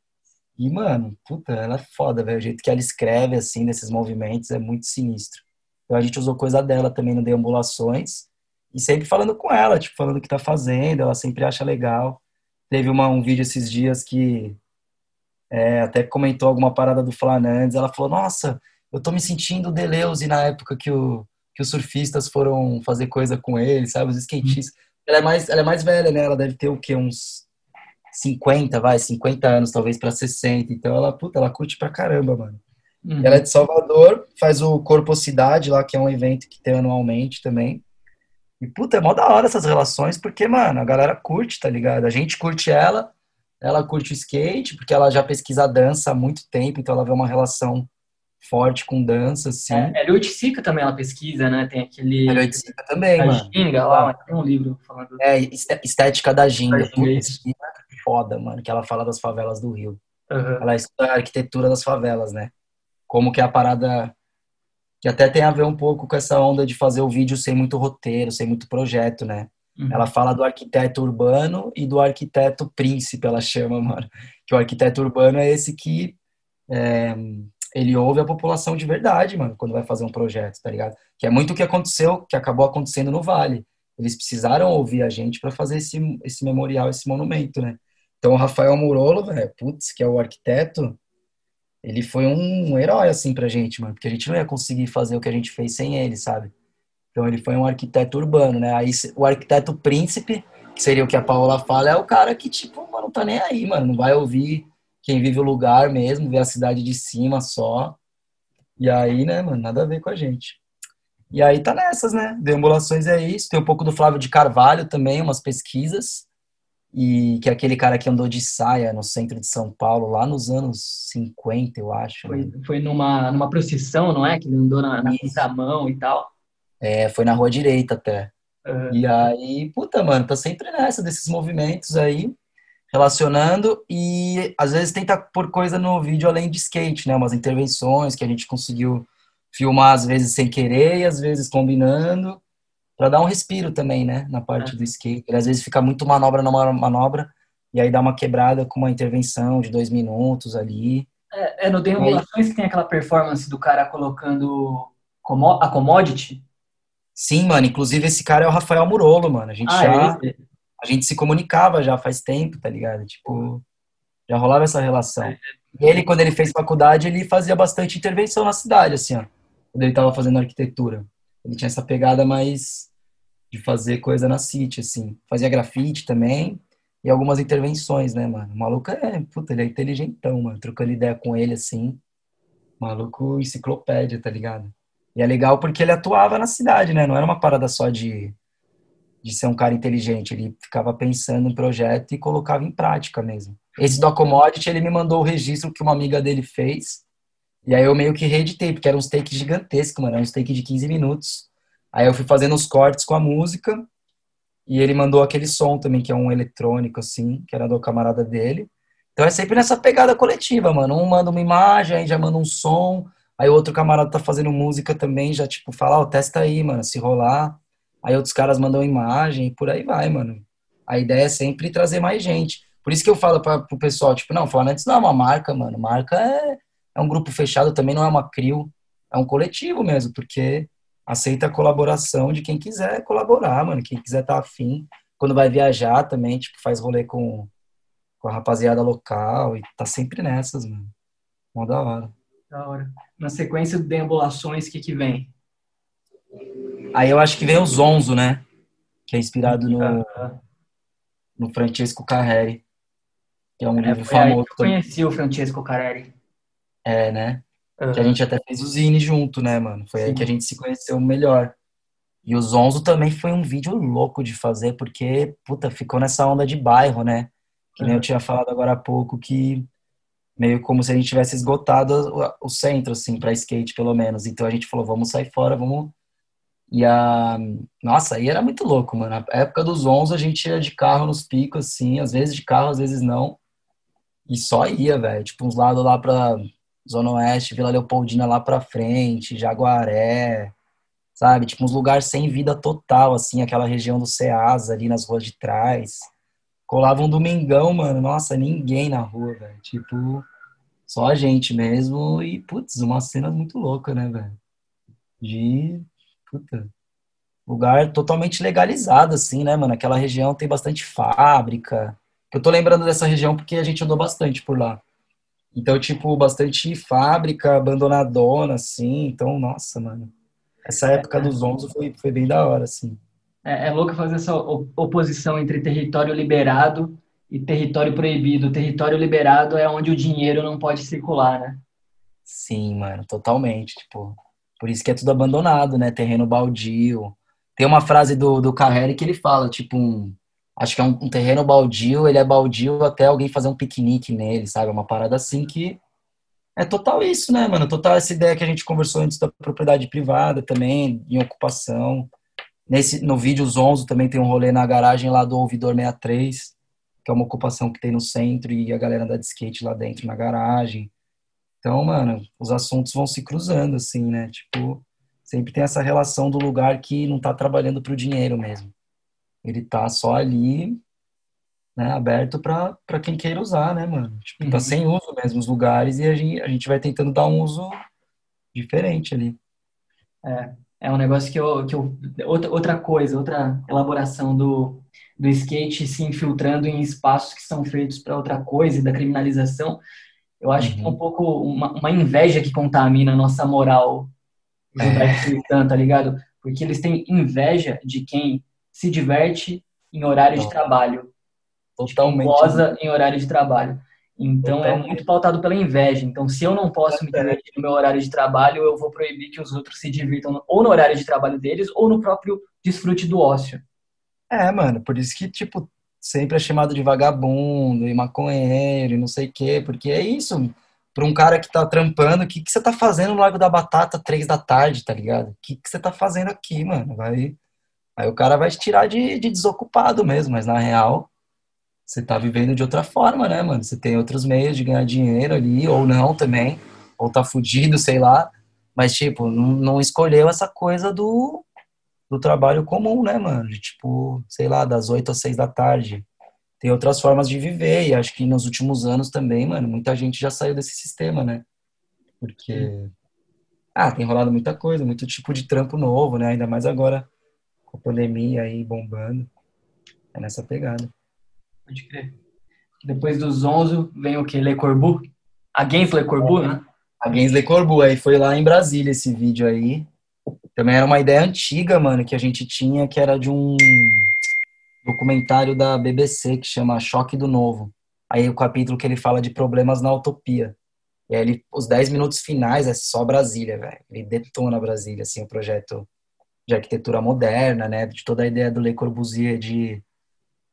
E, mano, puta, ela é foda, velho. O jeito que ela escreve, assim, desses movimentos é muito sinistro. Então a gente usou coisa dela também no Deambulações. E sempre falando com ela, tipo, falando o que tá fazendo, ela sempre acha legal. Teve uma, um vídeo esses dias que é, até comentou alguma parada do Flanandes. Ela falou, nossa, eu tô me sentindo Deleuze na época que, o, que os surfistas foram fazer coisa com ele, sabe? Os skatistas. Ela é mais, ela é mais velha, né? Ela deve ter o quê? Uns 50, vai, 50 anos, talvez para 60. Então ela, puta, ela curte pra caramba, mano. Uhum. Ela é de Salvador, faz o Corpocidade lá, que é um evento que tem anualmente também. E, puta, é mó da hora essas relações, porque, mano, a galera curte, tá ligado? A gente curte ela, ela curte o skate, porque ela já pesquisa dança há muito tempo, então ela vê uma relação forte com dança, assim. É, Eliot Sica também ela pesquisa, né? Tem aquele... Eliot Sica também, a mano. Ginga lá, tem um livro falando... É, Estética da Ginga. Putz, foda, mano, que ela fala das favelas do Rio. Uhum. Ela estuda a arquitetura das favelas, né? Como que é a parada... Que até tem a ver um pouco com essa onda de fazer o vídeo sem muito roteiro, sem muito projeto, né? Uhum. Ela fala do arquiteto urbano e do arquiteto príncipe, ela chama, mano. Que o arquiteto urbano é esse que... É, ele ouve a população de verdade, mano, quando vai fazer um projeto, tá ligado? Que é muito o que aconteceu, que acabou acontecendo no Vale. Eles precisaram ouvir a gente para fazer esse, esse memorial, esse monumento, né? Então, o Rafael Murolo, velho, putz, que é o arquiteto, ele foi um herói, assim, pra gente, mano, porque a gente não ia conseguir fazer o que a gente fez sem ele, sabe? Então ele foi um arquiteto urbano, né? Aí o arquiteto príncipe, que seria o que a Paola fala, é o cara que, tipo, mano, não tá nem aí, mano. Não vai ouvir quem vive o lugar mesmo, vê a cidade de cima só. E aí, né, mano, nada a ver com a gente. E aí tá nessas, né? Deambulações é isso. Tem um pouco do Flávio de Carvalho também, umas pesquisas. E que é aquele cara que andou de saia no centro de São Paulo, lá nos anos 50, eu acho. Foi, foi numa, numa procissão, não é? Que ele andou na, na mão e tal. É, foi na rua direita até. Uhum. E aí, puta, mano, tá sempre nessa desses movimentos aí, relacionando e às vezes tenta pôr coisa no vídeo além de skate, né? Umas intervenções que a gente conseguiu filmar às vezes sem querer e às vezes combinando, para dar um respiro também, né? Na parte é. do skate. Às vezes fica muito manobra na manobra e aí dá uma quebrada com uma intervenção de dois minutos ali. É, é no Deambulações que tem aquela performance do cara colocando a commodity Sim, mano. Inclusive, esse cara é o Rafael Murolo, mano. A gente ah, já. É a gente se comunicava já faz tempo, tá ligado? Tipo, já rolava essa relação. É. E ele, quando ele fez faculdade, ele fazia bastante intervenção na cidade, assim, ó. Quando ele tava fazendo arquitetura. Ele tinha essa pegada mais de fazer coisa na city, assim. Fazia grafite também e algumas intervenções, né, mano? O maluco é, puta, ele é inteligentão, mano. Trocando ideia com ele, assim. Maluco enciclopédia, tá ligado? E é legal porque ele atuava na cidade, né? Não era uma parada só de, de ser um cara inteligente. Ele ficava pensando em projeto e colocava em prática mesmo. Esse do Accommodity, ele me mandou o registro que uma amiga dele fez. E aí eu meio que reeditei, porque era um take gigantesco, mano. Era um take de 15 minutos. Aí eu fui fazendo os cortes com a música. E ele mandou aquele som também, que é um eletrônico, assim, que era do camarada dele. Então é sempre nessa pegada coletiva, mano. Um manda uma imagem, aí já manda um som. Aí outro camarada tá fazendo música também, já tipo, fala, ó, oh, testa aí, mano, se rolar. Aí outros caras mandam imagem e por aí vai, mano. A ideia é sempre trazer mais gente. Por isso que eu falo para pro pessoal, tipo, não, falando antes não é uma marca, mano. Marca é, é um grupo fechado, também não é uma crio, é um coletivo mesmo, porque aceita a colaboração de quem quiser colaborar, mano. Quem quiser tá afim. Quando vai viajar também, tipo, faz rolê com, com a rapaziada local e tá sempre nessas, mano. Mó da hora. Da hora. Na sequência de deambulações, o que, que vem? Aí eu acho que vem o Zonzo, né? Que é inspirado no, no Francesco Carreri. Que é um é, livro famoso. eu conheci o Francesco Carreri. É, né? Uhum. Que a gente até fez o Zine junto, né, mano? Foi Sim. aí que a gente se conheceu melhor. E o Zonzo também foi um vídeo louco de fazer, porque, puta, ficou nessa onda de bairro, né? Que nem uhum. eu tinha falado agora há pouco, que meio como se a gente tivesse esgotado o, centro, assim, para skate, pelo menos. Então a gente falou, vamos sair fora, vamos. E a. Nossa, aí era muito louco, mano. Na época dos 11, a gente ia de carro nos picos, assim, às vezes de carro, às vezes não. E só ia, velho. Tipo, uns lados lá pra Zona Oeste, Vila Leopoldina lá pra frente, Jaguaré, sabe? Tipo, uns lugares sem vida total, assim, aquela região do Ceasa ali nas ruas de trás. Colava um domingão, mano. Nossa, ninguém na rua, velho. Tipo, só a gente mesmo. E, putz, uma cena muito louca, né, velho? De. Puta. Lugar totalmente legalizado, assim, né, mano? Aquela região tem bastante fábrica. Eu tô lembrando dessa região porque a gente andou bastante por lá. Então, tipo, bastante fábrica abandonadona, assim. Então, nossa, mano. Essa época dos 11 foi, foi bem da hora, assim. É, é louco fazer essa oposição entre território liberado e território proibido. O território liberado é onde o dinheiro não pode circular, né? Sim, mano, totalmente. Tipo, por isso que é tudo abandonado, né? Terreno baldio. Tem uma frase do, do Carreri que ele fala, tipo, um, acho que é um, um, terreno baldio, ele é baldio até alguém fazer um piquenique nele, sabe? Uma parada assim que é total isso, né, mano? Total essa ideia que a gente conversou antes da propriedade privada também, em ocupação. Nesse, no vídeo Zonzo também tem um rolê na garagem lá do Ouvidor 63, que é uma ocupação que tem no centro e a galera anda de skate lá dentro na garagem. Então, mano, os assuntos vão se cruzando, assim, né? Tipo, sempre tem essa relação do lugar que não tá trabalhando pro dinheiro mesmo. Ele tá só ali, né, aberto para quem queira usar, né, mano? Tipo, tá uhum. tá sem uso mesmo os lugares e a gente, a gente vai tentando dar um uso diferente ali. É, é um negócio que eu, que eu outra, outra coisa, outra elaboração do, do skate se infiltrando em espaços que são feitos para outra coisa e da criminalização. Eu acho uhum. que é um pouco uma, uma, inveja que contamina a nossa moral judaico-cristã, é. tá ligado? porque eles têm inveja de quem se diverte em horário Não. de trabalho, Totalmente. goza em horário de trabalho. Então é Totalmente. muito pautado pela inveja. Então, se eu não posso me divertir no meu horário de trabalho, eu vou proibir que os outros se divirtam ou no horário de trabalho deles ou no próprio desfrute do ócio. É, mano, por isso que, tipo, sempre é chamado de vagabundo e maconheiro e não sei o quê, porque é isso. Pra um cara que tá trampando, o que, que você tá fazendo no Lago da Batata três da tarde, tá ligado? O que, que você tá fazendo aqui, mano? Vai... Aí o cara vai te tirar de, de desocupado mesmo, mas na real, você tá vivendo de outra forma, né, mano? Você tem outros meios de ganhar dinheiro ali, ou não também, ou tá fudido, sei lá. Mas, tipo, não, não escolheu essa coisa do, do trabalho comum, né, mano? De tipo, sei lá, das 8 às 6 da tarde. Tem outras formas de viver, e acho que nos últimos anos também, mano, muita gente já saiu desse sistema, né? Porque. Ah, tem rolado muita coisa, muito tipo de trampo novo, né? Ainda mais agora com a pandemia aí bombando. É nessa pegada. Pode crer. Depois do Zonzo vem o que? Le Corbu? Against Le Corbu, né? A Gensley Corbu, aí foi lá em Brasília esse vídeo aí. Também era uma ideia antiga, mano, que a gente tinha, que era de um documentário da BBC que chama Choque do Novo. Aí o capítulo que ele fala de problemas na utopia. E aí ele, os 10 minutos finais é só Brasília, velho. Ele detona Brasília, assim, o projeto de arquitetura moderna, né? De toda a ideia do Le Corbusier de,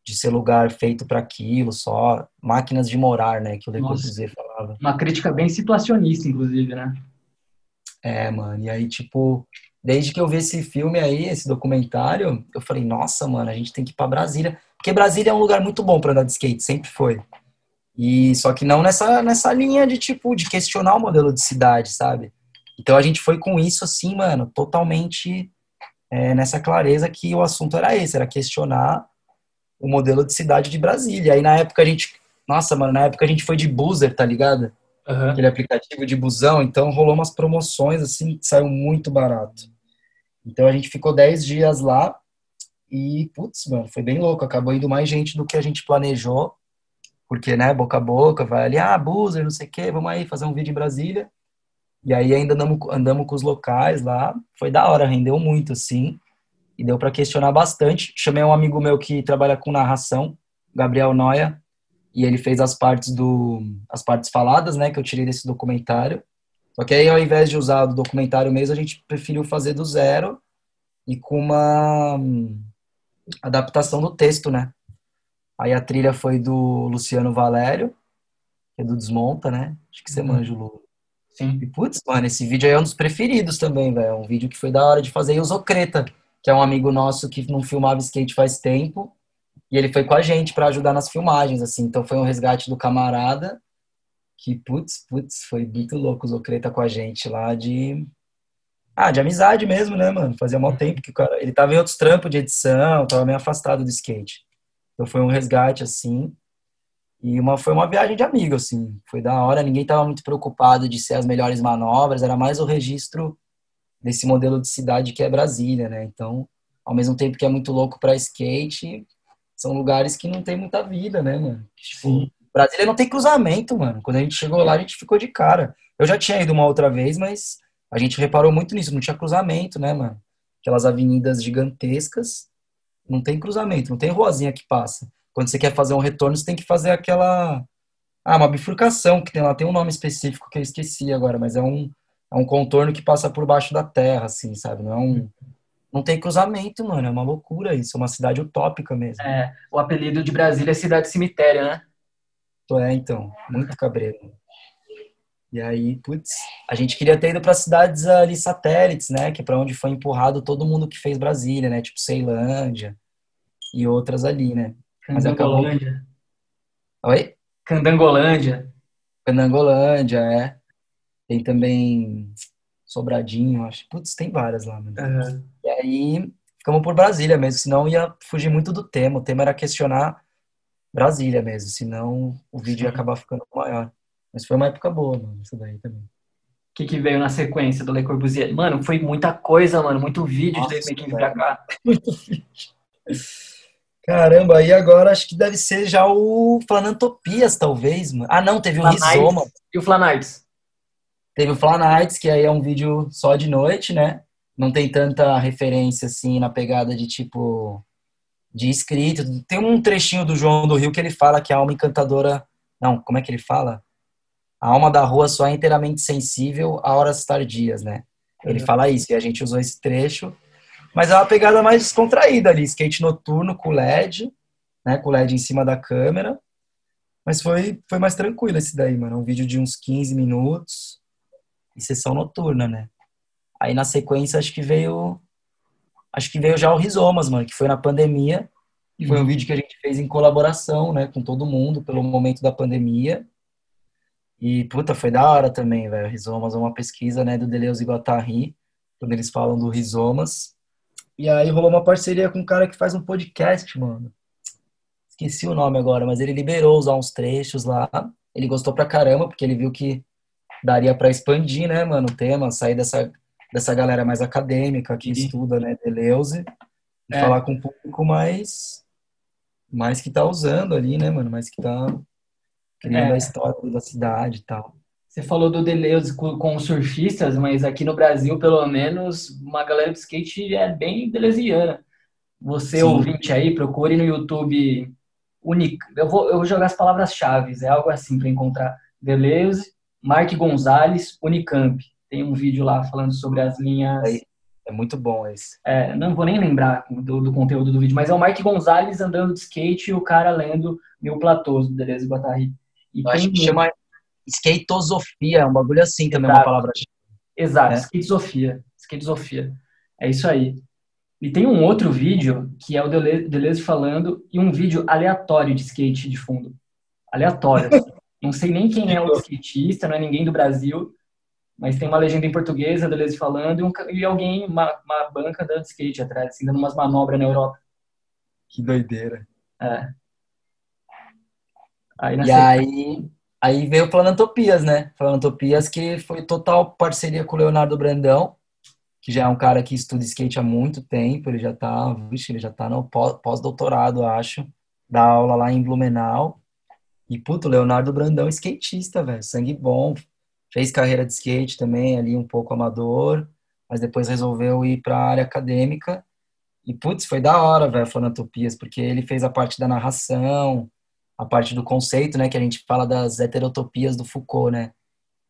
de ser lugar feito para aquilo, só máquinas de morar, né? Que o Le Nossa. Corbusier falava. Uma crítica bem situacionista, inclusive, né? É, mano, e aí, tipo, desde que eu vi esse filme aí, esse documentário, eu falei, nossa, mano, a gente tem que ir pra Brasília. Porque Brasília é um lugar muito bom pra andar de skate, sempre foi. E só que não nessa, nessa linha de, tipo, de questionar o modelo de cidade, sabe? Então a gente foi com isso, assim, mano, totalmente é, nessa clareza que o assunto era esse, era questionar o modelo de cidade de Brasília. Aí na época a gente, nossa, mano, na época a gente foi de buzzer, tá ligado? Aham. aquele aplicativo de busão, então rolou umas promoções assim, que saiu muito barato. Então a gente ficou 10 dias lá e, putz, mano, foi bem louco. Acabou indo mais gente do que a gente planejou, porque, né, boca a boca, vai ali, ah, buzzer, não sei o quê, vamos aí fazer um vídeo em Brasília. E aí ainda andamos, andamos com os locais lá, foi da hora, rendeu muito, assim, e deu para questionar bastante. Chamei um amigo meu que trabalha com narração, Gabriel Noia, e ele fez as partes do as partes faladas, né, que eu tirei desse documentário. Só que aí ao invés de usar do documentário mesmo, a gente preferiu fazer do zero e com uma hum, adaptação do texto, né? Aí a trilha foi do Luciano Valério, que é do Desmonta, né? Acho que você Uhum. manja o Lu. Sim. E putz, mano, esse vídeo aí é um dos preferidos também, velho. É um vídeo que foi da hora de fazer. E o Zocreta, que é um amigo nosso que não filmava skate faz tempo, e ele foi com a gente pra ajudar nas filmagens, assim. Então foi um resgate do camarada, que putz, putz, foi muito louco o Zocreta com a gente lá de. Ah, de amizade mesmo, né, mano? Fazia mal tempo que o cara. Ele tava em outros trampos de edição, tava meio afastado do skate. Então foi um resgate, assim. E uma, foi uma viagem de amigo, assim. Foi da hora, ninguém tava muito preocupado de ser as melhores manobras, era mais o registro desse modelo de cidade que é Brasília, né? Então, ao mesmo tempo que é muito louco pra skate, são lugares que não tem muita vida, né, mano? Tipo, Sim. Brasília não tem cruzamento, mano. Quando a gente chegou lá, a gente ficou de cara. Eu já tinha ido uma outra vez, mas a gente reparou muito nisso. Não tinha cruzamento, né, mano? Aquelas avenidas gigantescas, não tem cruzamento, não tem ruazinha que passa. Quando você quer fazer um retorno, você tem que fazer aquela. Ah, uma bifurcação que tem lá. Tem um nome específico que eu esqueci agora, mas é um, é um contorno que passa por baixo da terra, assim, sabe? Não é um. Não tem cruzamento, mano. É uma loucura isso. É uma cidade utópica mesmo. É, o apelido de Brasília é cidade cemitério, né? É, então, muito cabreiro. E aí, putz, a gente queria ter ido para cidades ali satélites, né? Que é para onde foi empurrado todo mundo que fez Brasília, né? Tipo Ceilândia e outras ali, né? Mas acabou- Candangolândia. Oi? Candangolândia. Penangolândia, é. Tem também Sobradinho, acho. Putz, tem várias lá, mano. Aham. E aí, ficamos por Brasília mesmo, senão ia fugir muito do tema. O tema era questionar Brasília mesmo, senão o vídeo ia acabar ficando maior. Mas foi uma época boa, mano, isso daí também. O que, que veio na sequência do Le Corbusier? Mano, foi muita coisa, mano. Muito vídeo Nossa, de 2015 pra cá. Muito vídeo. Caramba, aí agora acho que deve ser já o Flanantopias, talvez, mano. Ah, não, teve o Flanites. Rizoma. E o Flanarts? Teve o Flanites, que aí é um vídeo só de noite, né? não tem tanta referência assim na pegada de tipo de escrito. Tem um trechinho do João do Rio que ele fala que a alma encantadora, não, como é que ele fala? A alma da rua só é inteiramente sensível a horas tardias, né? Ele fala isso, e a gente usou esse trecho, mas é uma pegada mais descontraída ali, skate noturno com LED, né, com LED em cima da câmera. Mas foi foi mais tranquilo esse daí, mano, um vídeo de uns 15 minutos e sessão noturna, né? Aí na sequência acho que veio acho que veio já o Rizomas, mano, que foi na pandemia. E foi um uhum. vídeo que a gente fez em colaboração, né, com todo mundo, pelo momento da pandemia. E, puta, foi da hora também, velho. Rizomas é uma pesquisa, né, do Deleuze e Guattari, quando eles falam do Rizomas. E aí rolou uma parceria com um cara que faz um podcast, mano. Esqueci o nome agora, mas ele liberou usar uns trechos lá. Ele gostou pra caramba, porque ele viu que daria para expandir, né, mano, o tema, sair dessa dessa galera mais acadêmica que estuda, né, Deleuze, e é. falar com um público mais, mais que tá usando ali, né, mano, mais que tá criando é. a história da cidade e tal. Você falou do Deleuze com, os surfistas, mas aqui no Brasil, pelo menos, uma galera de skate é bem deleuziana. Você, Sim. ouvinte aí, procure no YouTube Unic... Eu vou, eu vou jogar as palavras-chave, é algo assim para encontrar. Deleuze, Mark Gonzalez, Unicamp. Tem um vídeo lá falando sobre as linhas. É muito bom esse. É, não vou nem lembrar do, do, conteúdo do vídeo, mas é o Mark Gonzalez andando de skate e o cara lendo Mil Platôs, do Deleuze Guattari. E Eu acho que chama skatosofia, é um bagulho assim também, Exato. uma palavra. Exato, é? Skatesofia. É isso aí. E tem um outro vídeo que é o Deleuze falando e um vídeo aleatório de skate de fundo. Aleatório. Assim. *laughs* não sei nem quem é o skatista, não é ninguém do Brasil mas tem uma legenda em português, a Deleuze falando, e, um, e alguém, uma, uma, banca dando skate atrás, assim, dando umas manobras na Europa. Que doideira. É. Aí, e aí, aí veio o Planantopias, né? Planantopias que foi total parceria com o Leonardo Brandão, que já é um cara que estuda skate há muito tempo, ele já tá, vixe, ele já tá no pós-doutorado, acho, dá aula lá em Blumenau. E, puto, Leonardo Brandão, skatista, velho, sangue bom, fez carreira de skate também, ali um pouco amador, mas depois resolveu ir para a área acadêmica. E, putz, foi da hora, velho, Flanotopias, porque ele fez a parte da narração, a parte do conceito, né, que a gente fala das heterotopias do Foucault, né,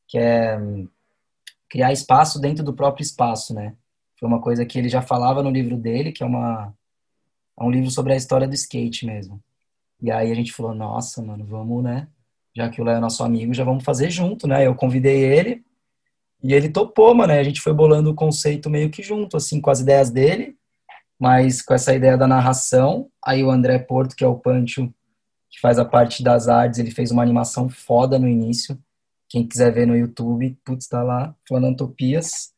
que é hum, criar espaço dentro do próprio espaço, né. Foi uma coisa que ele já falava no livro dele, que é uma é um livro sobre a história do skate mesmo. E aí a gente falou, nossa, mano, vamos, né, já que o Léo é nosso amigo, já vamos fazer junto, né? Eu convidei ele e ele topou, mano. A gente foi bolando o conceito meio que junto, assim, com as ideias dele, mas com essa ideia da narração. Aí o André Porto, que é o Pancho, que faz a parte das artes, ele fez uma animação foda no início. Quem quiser ver no YouTube, putz, tá lá, Flanantopias.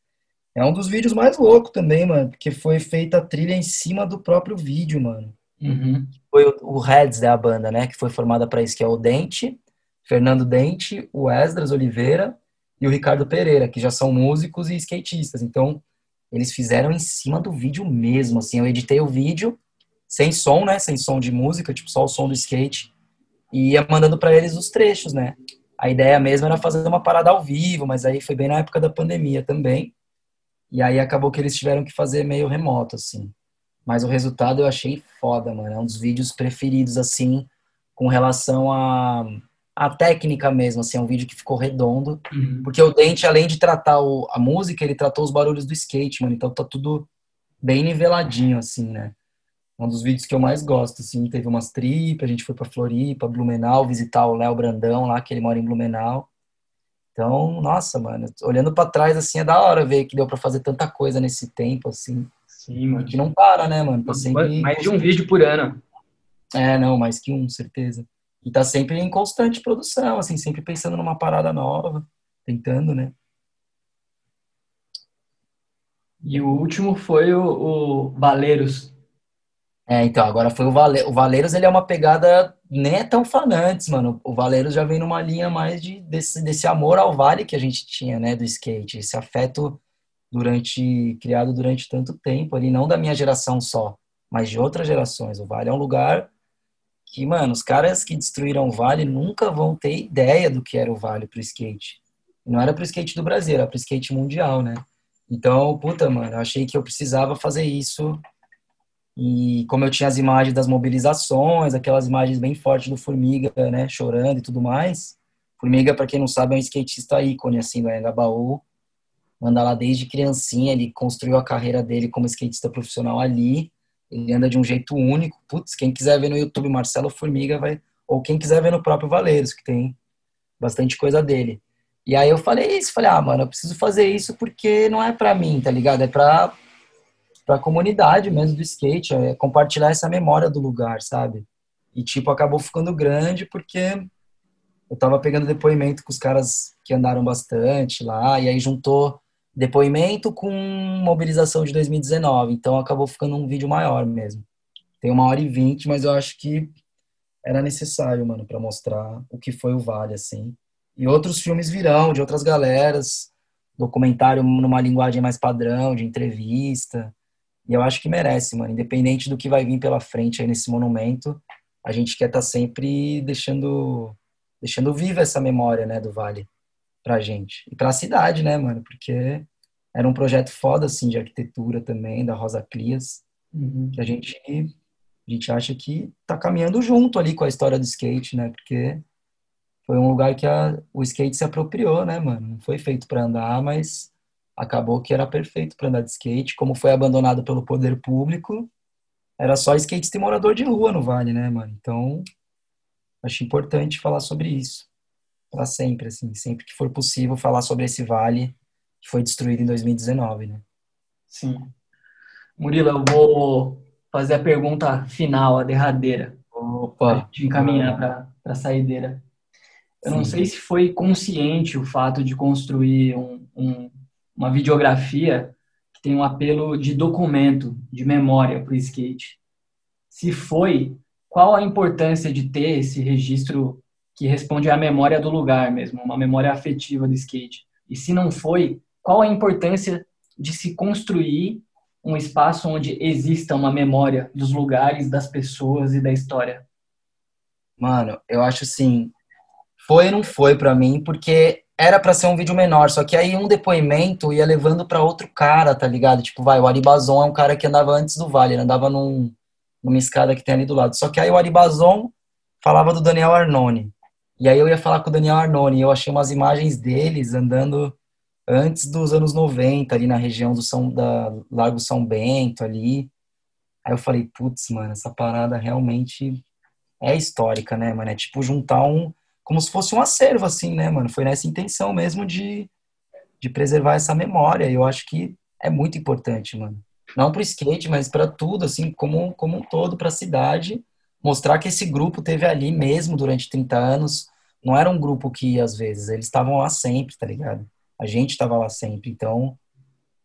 É um dos vídeos mais loucos também, mano, porque foi feita a trilha em cima do próprio vídeo, mano. Uhum. Foi o, o Reds da banda, né, que foi formada para isso, que é o Dente, Fernando Dente, o Esdras Oliveira e o Ricardo Pereira, que já são músicos e skatistas. Então, eles fizeram em cima do vídeo mesmo, assim, eu editei o vídeo sem som, né, sem som de música, tipo só o som do skate, e ia mandando para eles os trechos, né. A ideia mesmo era fazer uma parada ao vivo, mas aí foi bem na época da pandemia também. E aí acabou que eles tiveram que fazer meio remoto, assim. Mas o resultado eu achei foda, mano. É um dos vídeos preferidos, assim, com relação a a técnica mesmo, assim, é um vídeo que ficou redondo, uhum. porque o Dente, além de tratar o, a música, ele tratou os barulhos do skate, mano, então tá tudo bem niveladinho, assim, né. Um dos vídeos que eu mais gosto, assim, teve umas tripas, a gente foi pra Floripa, Blumenau, visitar o Léo Brandão lá, que ele mora em Blumenau. Então, nossa, mano, olhando para trás, assim, é da hora ver que deu para fazer tanta coisa nesse tempo, assim. Sim, mano. Que não para, né, mano? Tá sempre... Mais de um vídeo por ano. É, não, mais que um, certeza. E tá sempre em constante produção, assim, sempre pensando numa parada nova, tentando, né? E o último foi o, o Valeiros. É, então, agora foi o, Vale, o Valeiros, ele é uma pegada nem é tão fanantes, mano. O Valeiros já vem numa linha mais de, desse, desse amor ao vale que a gente tinha, né, do skate. Esse afeto durante, criado durante tanto tempo ali, não da minha geração só, mas de outras gerações. O Vale é um lugar que, mano, os caras que destruíram o Vale nunca vão ter ideia do que era o Vale pro skate. Não era pro skate do Brasil, era pro skate mundial, né? Então, puta, mano, eu achei que eu precisava fazer isso. E como eu tinha as imagens das mobilizações, aquelas imagens bem fortes do Formiga, né, chorando e tudo mais. Formiga, para quem não sabe, é um skatista ícone, assim, do Anhangabaú. Anda lá desde criancinha, ele construiu a carreira dele como skatista profissional ali. Ele anda de um jeito único. Putz, quem quiser ver no YouTube Marcelo Formiga vai... Ou quem quiser ver no próprio Valeiros, que tem bastante coisa dele. E aí eu falei isso, falei, ah, mano, eu preciso fazer isso porque não é pra mim, tá ligado? É pra, pra comunidade mesmo do skate, é compartilhar essa memória do lugar, sabe? E, tipo, acabou ficando grande porque eu tava pegando depoimento com os caras que andaram bastante lá, e aí juntou depoimento com mobilização de 2019, então acabou ficando um vídeo maior mesmo. Tem uma hora e vinte, mas eu acho que era necessário, mano, para mostrar o que foi o Vale, assim. E outros filmes virão, de outras galeras, documentário numa linguagem mais padrão, de entrevista. E eu acho que merece, mano. Independente do que vai vir pela frente aí nesse monumento, a gente quer estar tá sempre deixando, deixando viva essa memória, né, do Vale pra gente. E pra cidade, né, mano? Porque era um projeto foda, assim, de arquitetura também, da Rosa Clias, uhum. que a gente, a gente acha que tá caminhando junto ali com a história do skate, né? Porque foi um lugar que a, o skate se apropriou, né, mano? Não foi feito para andar, mas acabou que era perfeito para andar de skate. Como foi abandonado pelo poder público, era só skate e morador de rua no Vale, né, mano? Então, acho importante falar sobre isso. Para sempre, assim. Sempre que for possível falar sobre esse Vale que foi destruído em 2019, né? Sim. Murilo, eu vou fazer a pergunta final, a derradeira. Opa! De encaminhar para a saideira. Eu não sei se foi consciente o fato de construir um, um, uma videografia que tem um apelo de documento, de memória para o skate. Se foi, qual a importância de ter esse registro que responde à memória do lugar mesmo, uma memória afetiva do skate? E se não foi, qual a importância de se construir um espaço onde exista uma memória dos lugares, das pessoas e da história? Mano, eu acho assim, foi não foi para mim, porque era para ser um vídeo menor, só que aí um depoimento ia levando para outro cara, tá ligado? Tipo, vai, o Aribazon é um cara que andava antes do Vale, ele andava num, numa escada que tem ali do lado. Só que aí o Aribazon falava do Daniel Arnone. E aí eu ia falar com o Daniel Arnone, eu achei umas imagens deles andando antes dos anos 90, ali na região do São da Largo São Bento ali. Aí eu falei, putz, mano, essa parada realmente é histórica, né, mano? É tipo juntar um como se fosse um acervo, assim, né, mano? Foi nessa intenção mesmo de, de preservar essa memória. Eu acho que é muito importante, mano. Não pro skate, mas para tudo, assim, como, como um todo, pra cidade. Mostrar que esse grupo teve ali mesmo durante 30 anos. Não era um grupo que às vezes, eles estavam lá sempre, tá ligado? A gente tava lá sempre. Então,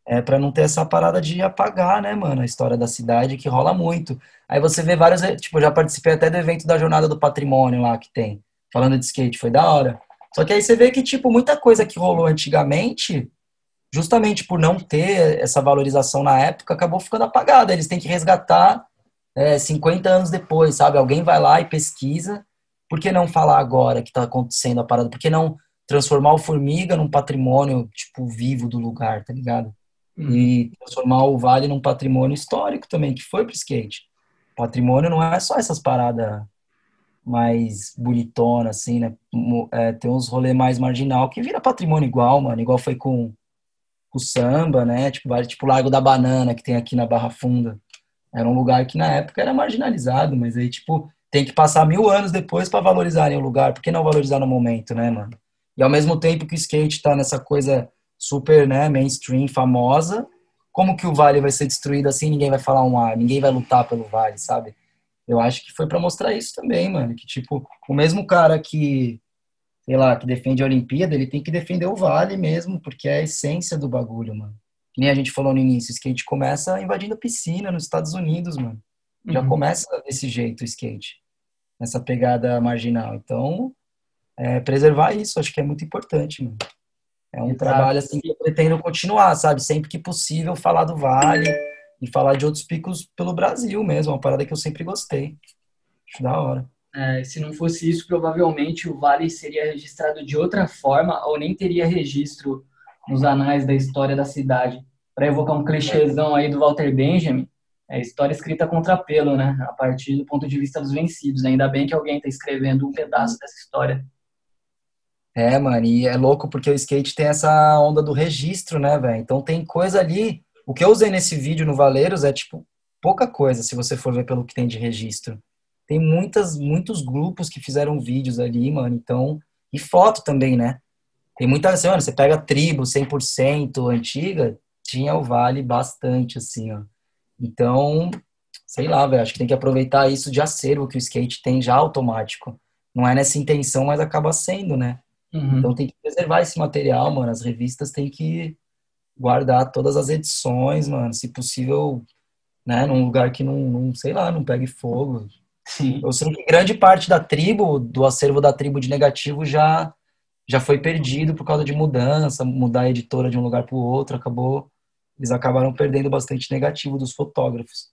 é para não ter essa parada de apagar, né, mano, a história da cidade que rola muito. Aí você vê vários, tipo, eu já participei até do evento da Jornada do Patrimônio lá que tem falando de skate, foi da hora. Só que aí você vê que, tipo, muita coisa que rolou antigamente, justamente por não ter essa valorização na época, acabou ficando apagada. Eles têm que resgatar é, 50 anos depois, sabe? Alguém vai lá e pesquisa. Por que não falar agora que está acontecendo a parada? Por que não transformar o Formiga num patrimônio, tipo, vivo do lugar, tá ligado? Uhum. E transformar o Vale num patrimônio histórico também, que foi pro skate. Patrimônio não é só essas paradas mais bonitona, assim, né? É, tem uns rolê mais marginal que vira patrimônio igual, mano. Igual foi com, com o samba, né? Tipo, tipo Largo da Banana, que tem aqui na Barra Funda. Era um lugar que na época era marginalizado, mas aí, tipo, tem que passar mil anos depois para valorizarem o lugar. Por que não valorizar no momento, né, mano? E ao mesmo tempo que o skate tá nessa coisa super, né, mainstream, famosa, como que o Vale vai ser destruído assim? Ninguém vai falar um ar, ninguém vai lutar pelo Vale, sabe? Eu acho que foi para mostrar isso também, mano. Que, tipo, o mesmo cara que, sei lá, que defende a Olimpíada, ele tem que defender o Vale mesmo, porque é a essência do bagulho, mano. Que nem a gente falou no início, o skate começa invadindo piscina nos Estados Unidos, mano. Já uhum. começa desse jeito o skate, nessa pegada marginal. Então, é, preservar isso, acho que é muito importante, mano. É um Exato. trabalho assim que eu pretendo continuar, sabe? Sempre que possível falar do Vale e falar de outros picos pelo Brasil mesmo, uma parada que eu sempre gostei. Acho da hora. É, se não fosse isso, provavelmente o Vale seria registrado de outra forma ou nem teria registro nos anais da história da cidade. para evocar um clichêzão aí do Walter Benjamin, é história escrita contra pelo, né? A partir do ponto de vista dos vencidos. Ainda bem que alguém está escrevendo um pedaço dessa história. É, mano, e é louco porque o skate tem essa onda do registro, né, velho? Então tem coisa ali. O que eu usei nesse vídeo no Valeiros é tipo pouca coisa se você for ver pelo que tem de registro. Tem muitas, muitos grupos que fizeram vídeos ali, mano. Então, e foto também, né? Tem muita, assim, mano, você pega a tribo 100% antiga, tinha o Vale bastante, assim, ó. Então, sei lá, velho, acho que tem que aproveitar isso de acervo que o skate tem já automático. Não é nessa intenção, mas acaba sendo, né? Uhum. Então tem que preservar esse material, mano. As revistas têm que guardar todas as edições, mano. Se possível, né, num lugar que não, não sei lá, não pegue fogo. Sim. Eu sei que grande parte da tribo, do acervo da tribo de negativo já já foi perdido por causa de mudança, mudar a editora de um lugar para o outro, acabou eles acabaram perdendo bastante negativo dos fotógrafos.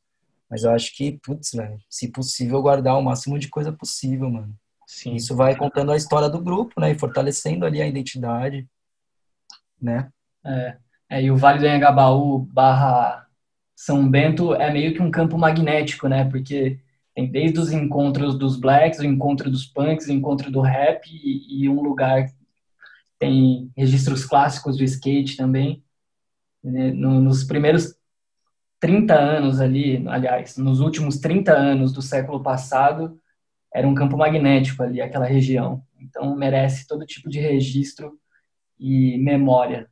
Mas eu acho que, putz, velho, se possível, guardar o máximo de coisa possível, mano. Sim. Isso vai contando a história do grupo, né? E fortalecendo ali a identidade, né? É, é e o Vale do Anhangabaú barra São Bento é meio que um campo magnético, né? Porque tem desde os encontros dos blacks, o encontro dos punks, o encontro do rap e, e um lugar tem registros clássicos do skate também. Né, nos primeiros 30 anos ali, aliás, nos últimos 30 anos do século passado, era um campo magnético ali, aquela região. Então merece todo tipo de registro e memória.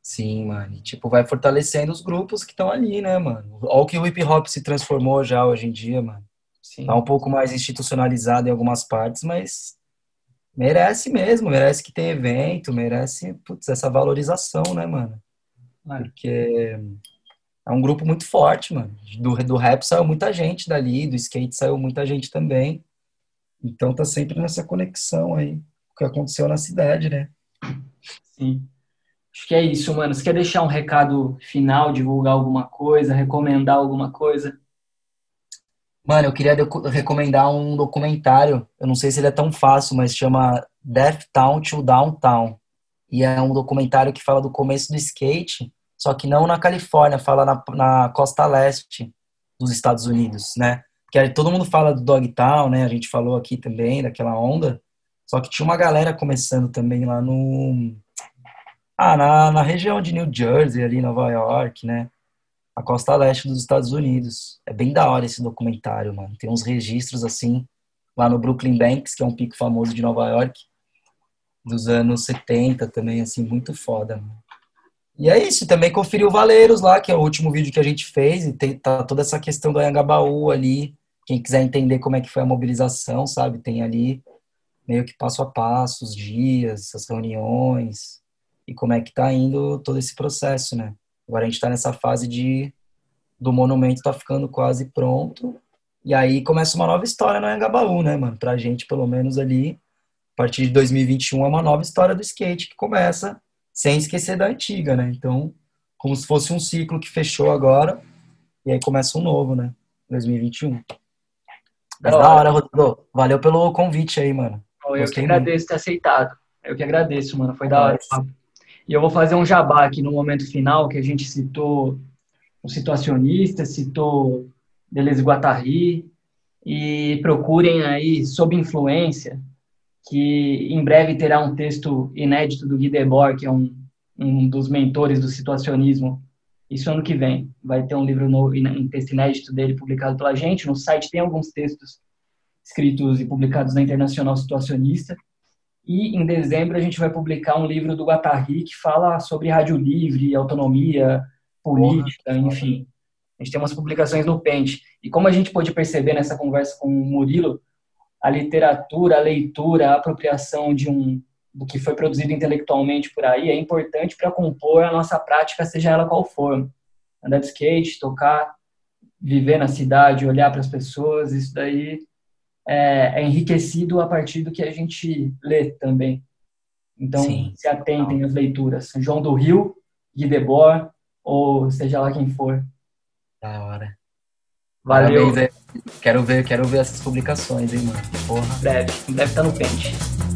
Sim, mano. E, tipo, vai fortalecendo os grupos que estão ali, né, mano? Olha o que o hip hop se transformou já hoje em dia, mano. Sim. Tá um pouco mais institucionalizado em algumas partes, mas merece mesmo, merece que tenha evento, merece, putz, essa valorização, né, mano? Porque é um grupo muito forte, mano. Do, do rap saiu muita gente dali, do skate saiu muita gente também. Então tá sempre nessa conexão aí, o que aconteceu na cidade, né? Sim. Acho que é isso, mano. Você quer deixar um recado final, divulgar alguma coisa, recomendar alguma coisa? Mano, eu queria recomendar um documentário. Eu não sei se ele é tão fácil, mas chama Death Town to Downtown. E é um documentário que fala do começo do skate só que não na Califórnia, fala na, na costa leste dos Estados Unidos, né? Porque todo mundo fala do Dogtown, né? A gente falou aqui também daquela onda. Só que tinha uma galera começando também lá no. Ah, na, na região de New Jersey, ali, Nova York, né? A costa leste dos Estados Unidos. É bem da hora esse documentário, mano. Tem uns registros assim, lá no Brooklyn Banks, que é um pico famoso de Nova York, dos anos 70 também, assim, muito foda, mano. E é isso, também conferiu o Valeiros lá, que é o último vídeo que a gente fez, e tem, tá toda essa questão do Anhangabaú ali. Quem quiser entender como é que foi a mobilização, sabe? Tem ali meio que passo a passo, os dias, as reuniões, e como é que tá indo todo esse processo, né? Agora a gente tá nessa fase de do monumento tá ficando quase pronto, e aí começa uma nova história no Anhangabaú, né, mano? Pra gente, pelo menos ali, a partir de 2021 é uma nova história do skate que começa sem esquecer da antiga, né? Então, como se fosse um ciclo que fechou agora, e aí começa um novo, né? 2021. Mas da hora, Rodrigo. Valeu pelo convite aí, mano. Eu Gostei que agradeço muito. ter aceitado. Eu que agradeço, mano. Foi da hora. E eu vou fazer um jabá aqui no momento final, que a gente citou o situacionista, citou Deleuze Guattari, e procurem aí, sob influência, que em breve terá um texto inédito do Guy Debord, que é um, um dos mentores do situacionismo. Isso ano que vem. Vai ter um livro novo, um texto inédito dele publicado pela gente. No site tem alguns textos escritos e publicados na Internacional Situacionista. E em dezembro a gente vai publicar um livro do Guattari que fala sobre rádio livre, autonomia, política, Porra, enfim. A gente tem umas publicações no Pente. E como a gente pôde perceber nessa conversa com o Murilo, a literatura, a leitura, a apropriação de um do que foi produzido intelectualmente por aí é importante para compor a nossa prática, seja ela qual for. Andar de skate, tocar, viver na cidade, olhar para as pessoas, isso daí é, é, enriquecido a partir do que a gente lê também. Então, Sim. se atentem às leituras. João do Rio, Guy Debord, ou seja lá quem for. Da hora. Valeu. Parabéns, quero ver, quero ver essas publicações, hein, mano. Porra. Deve, deve estar no pente.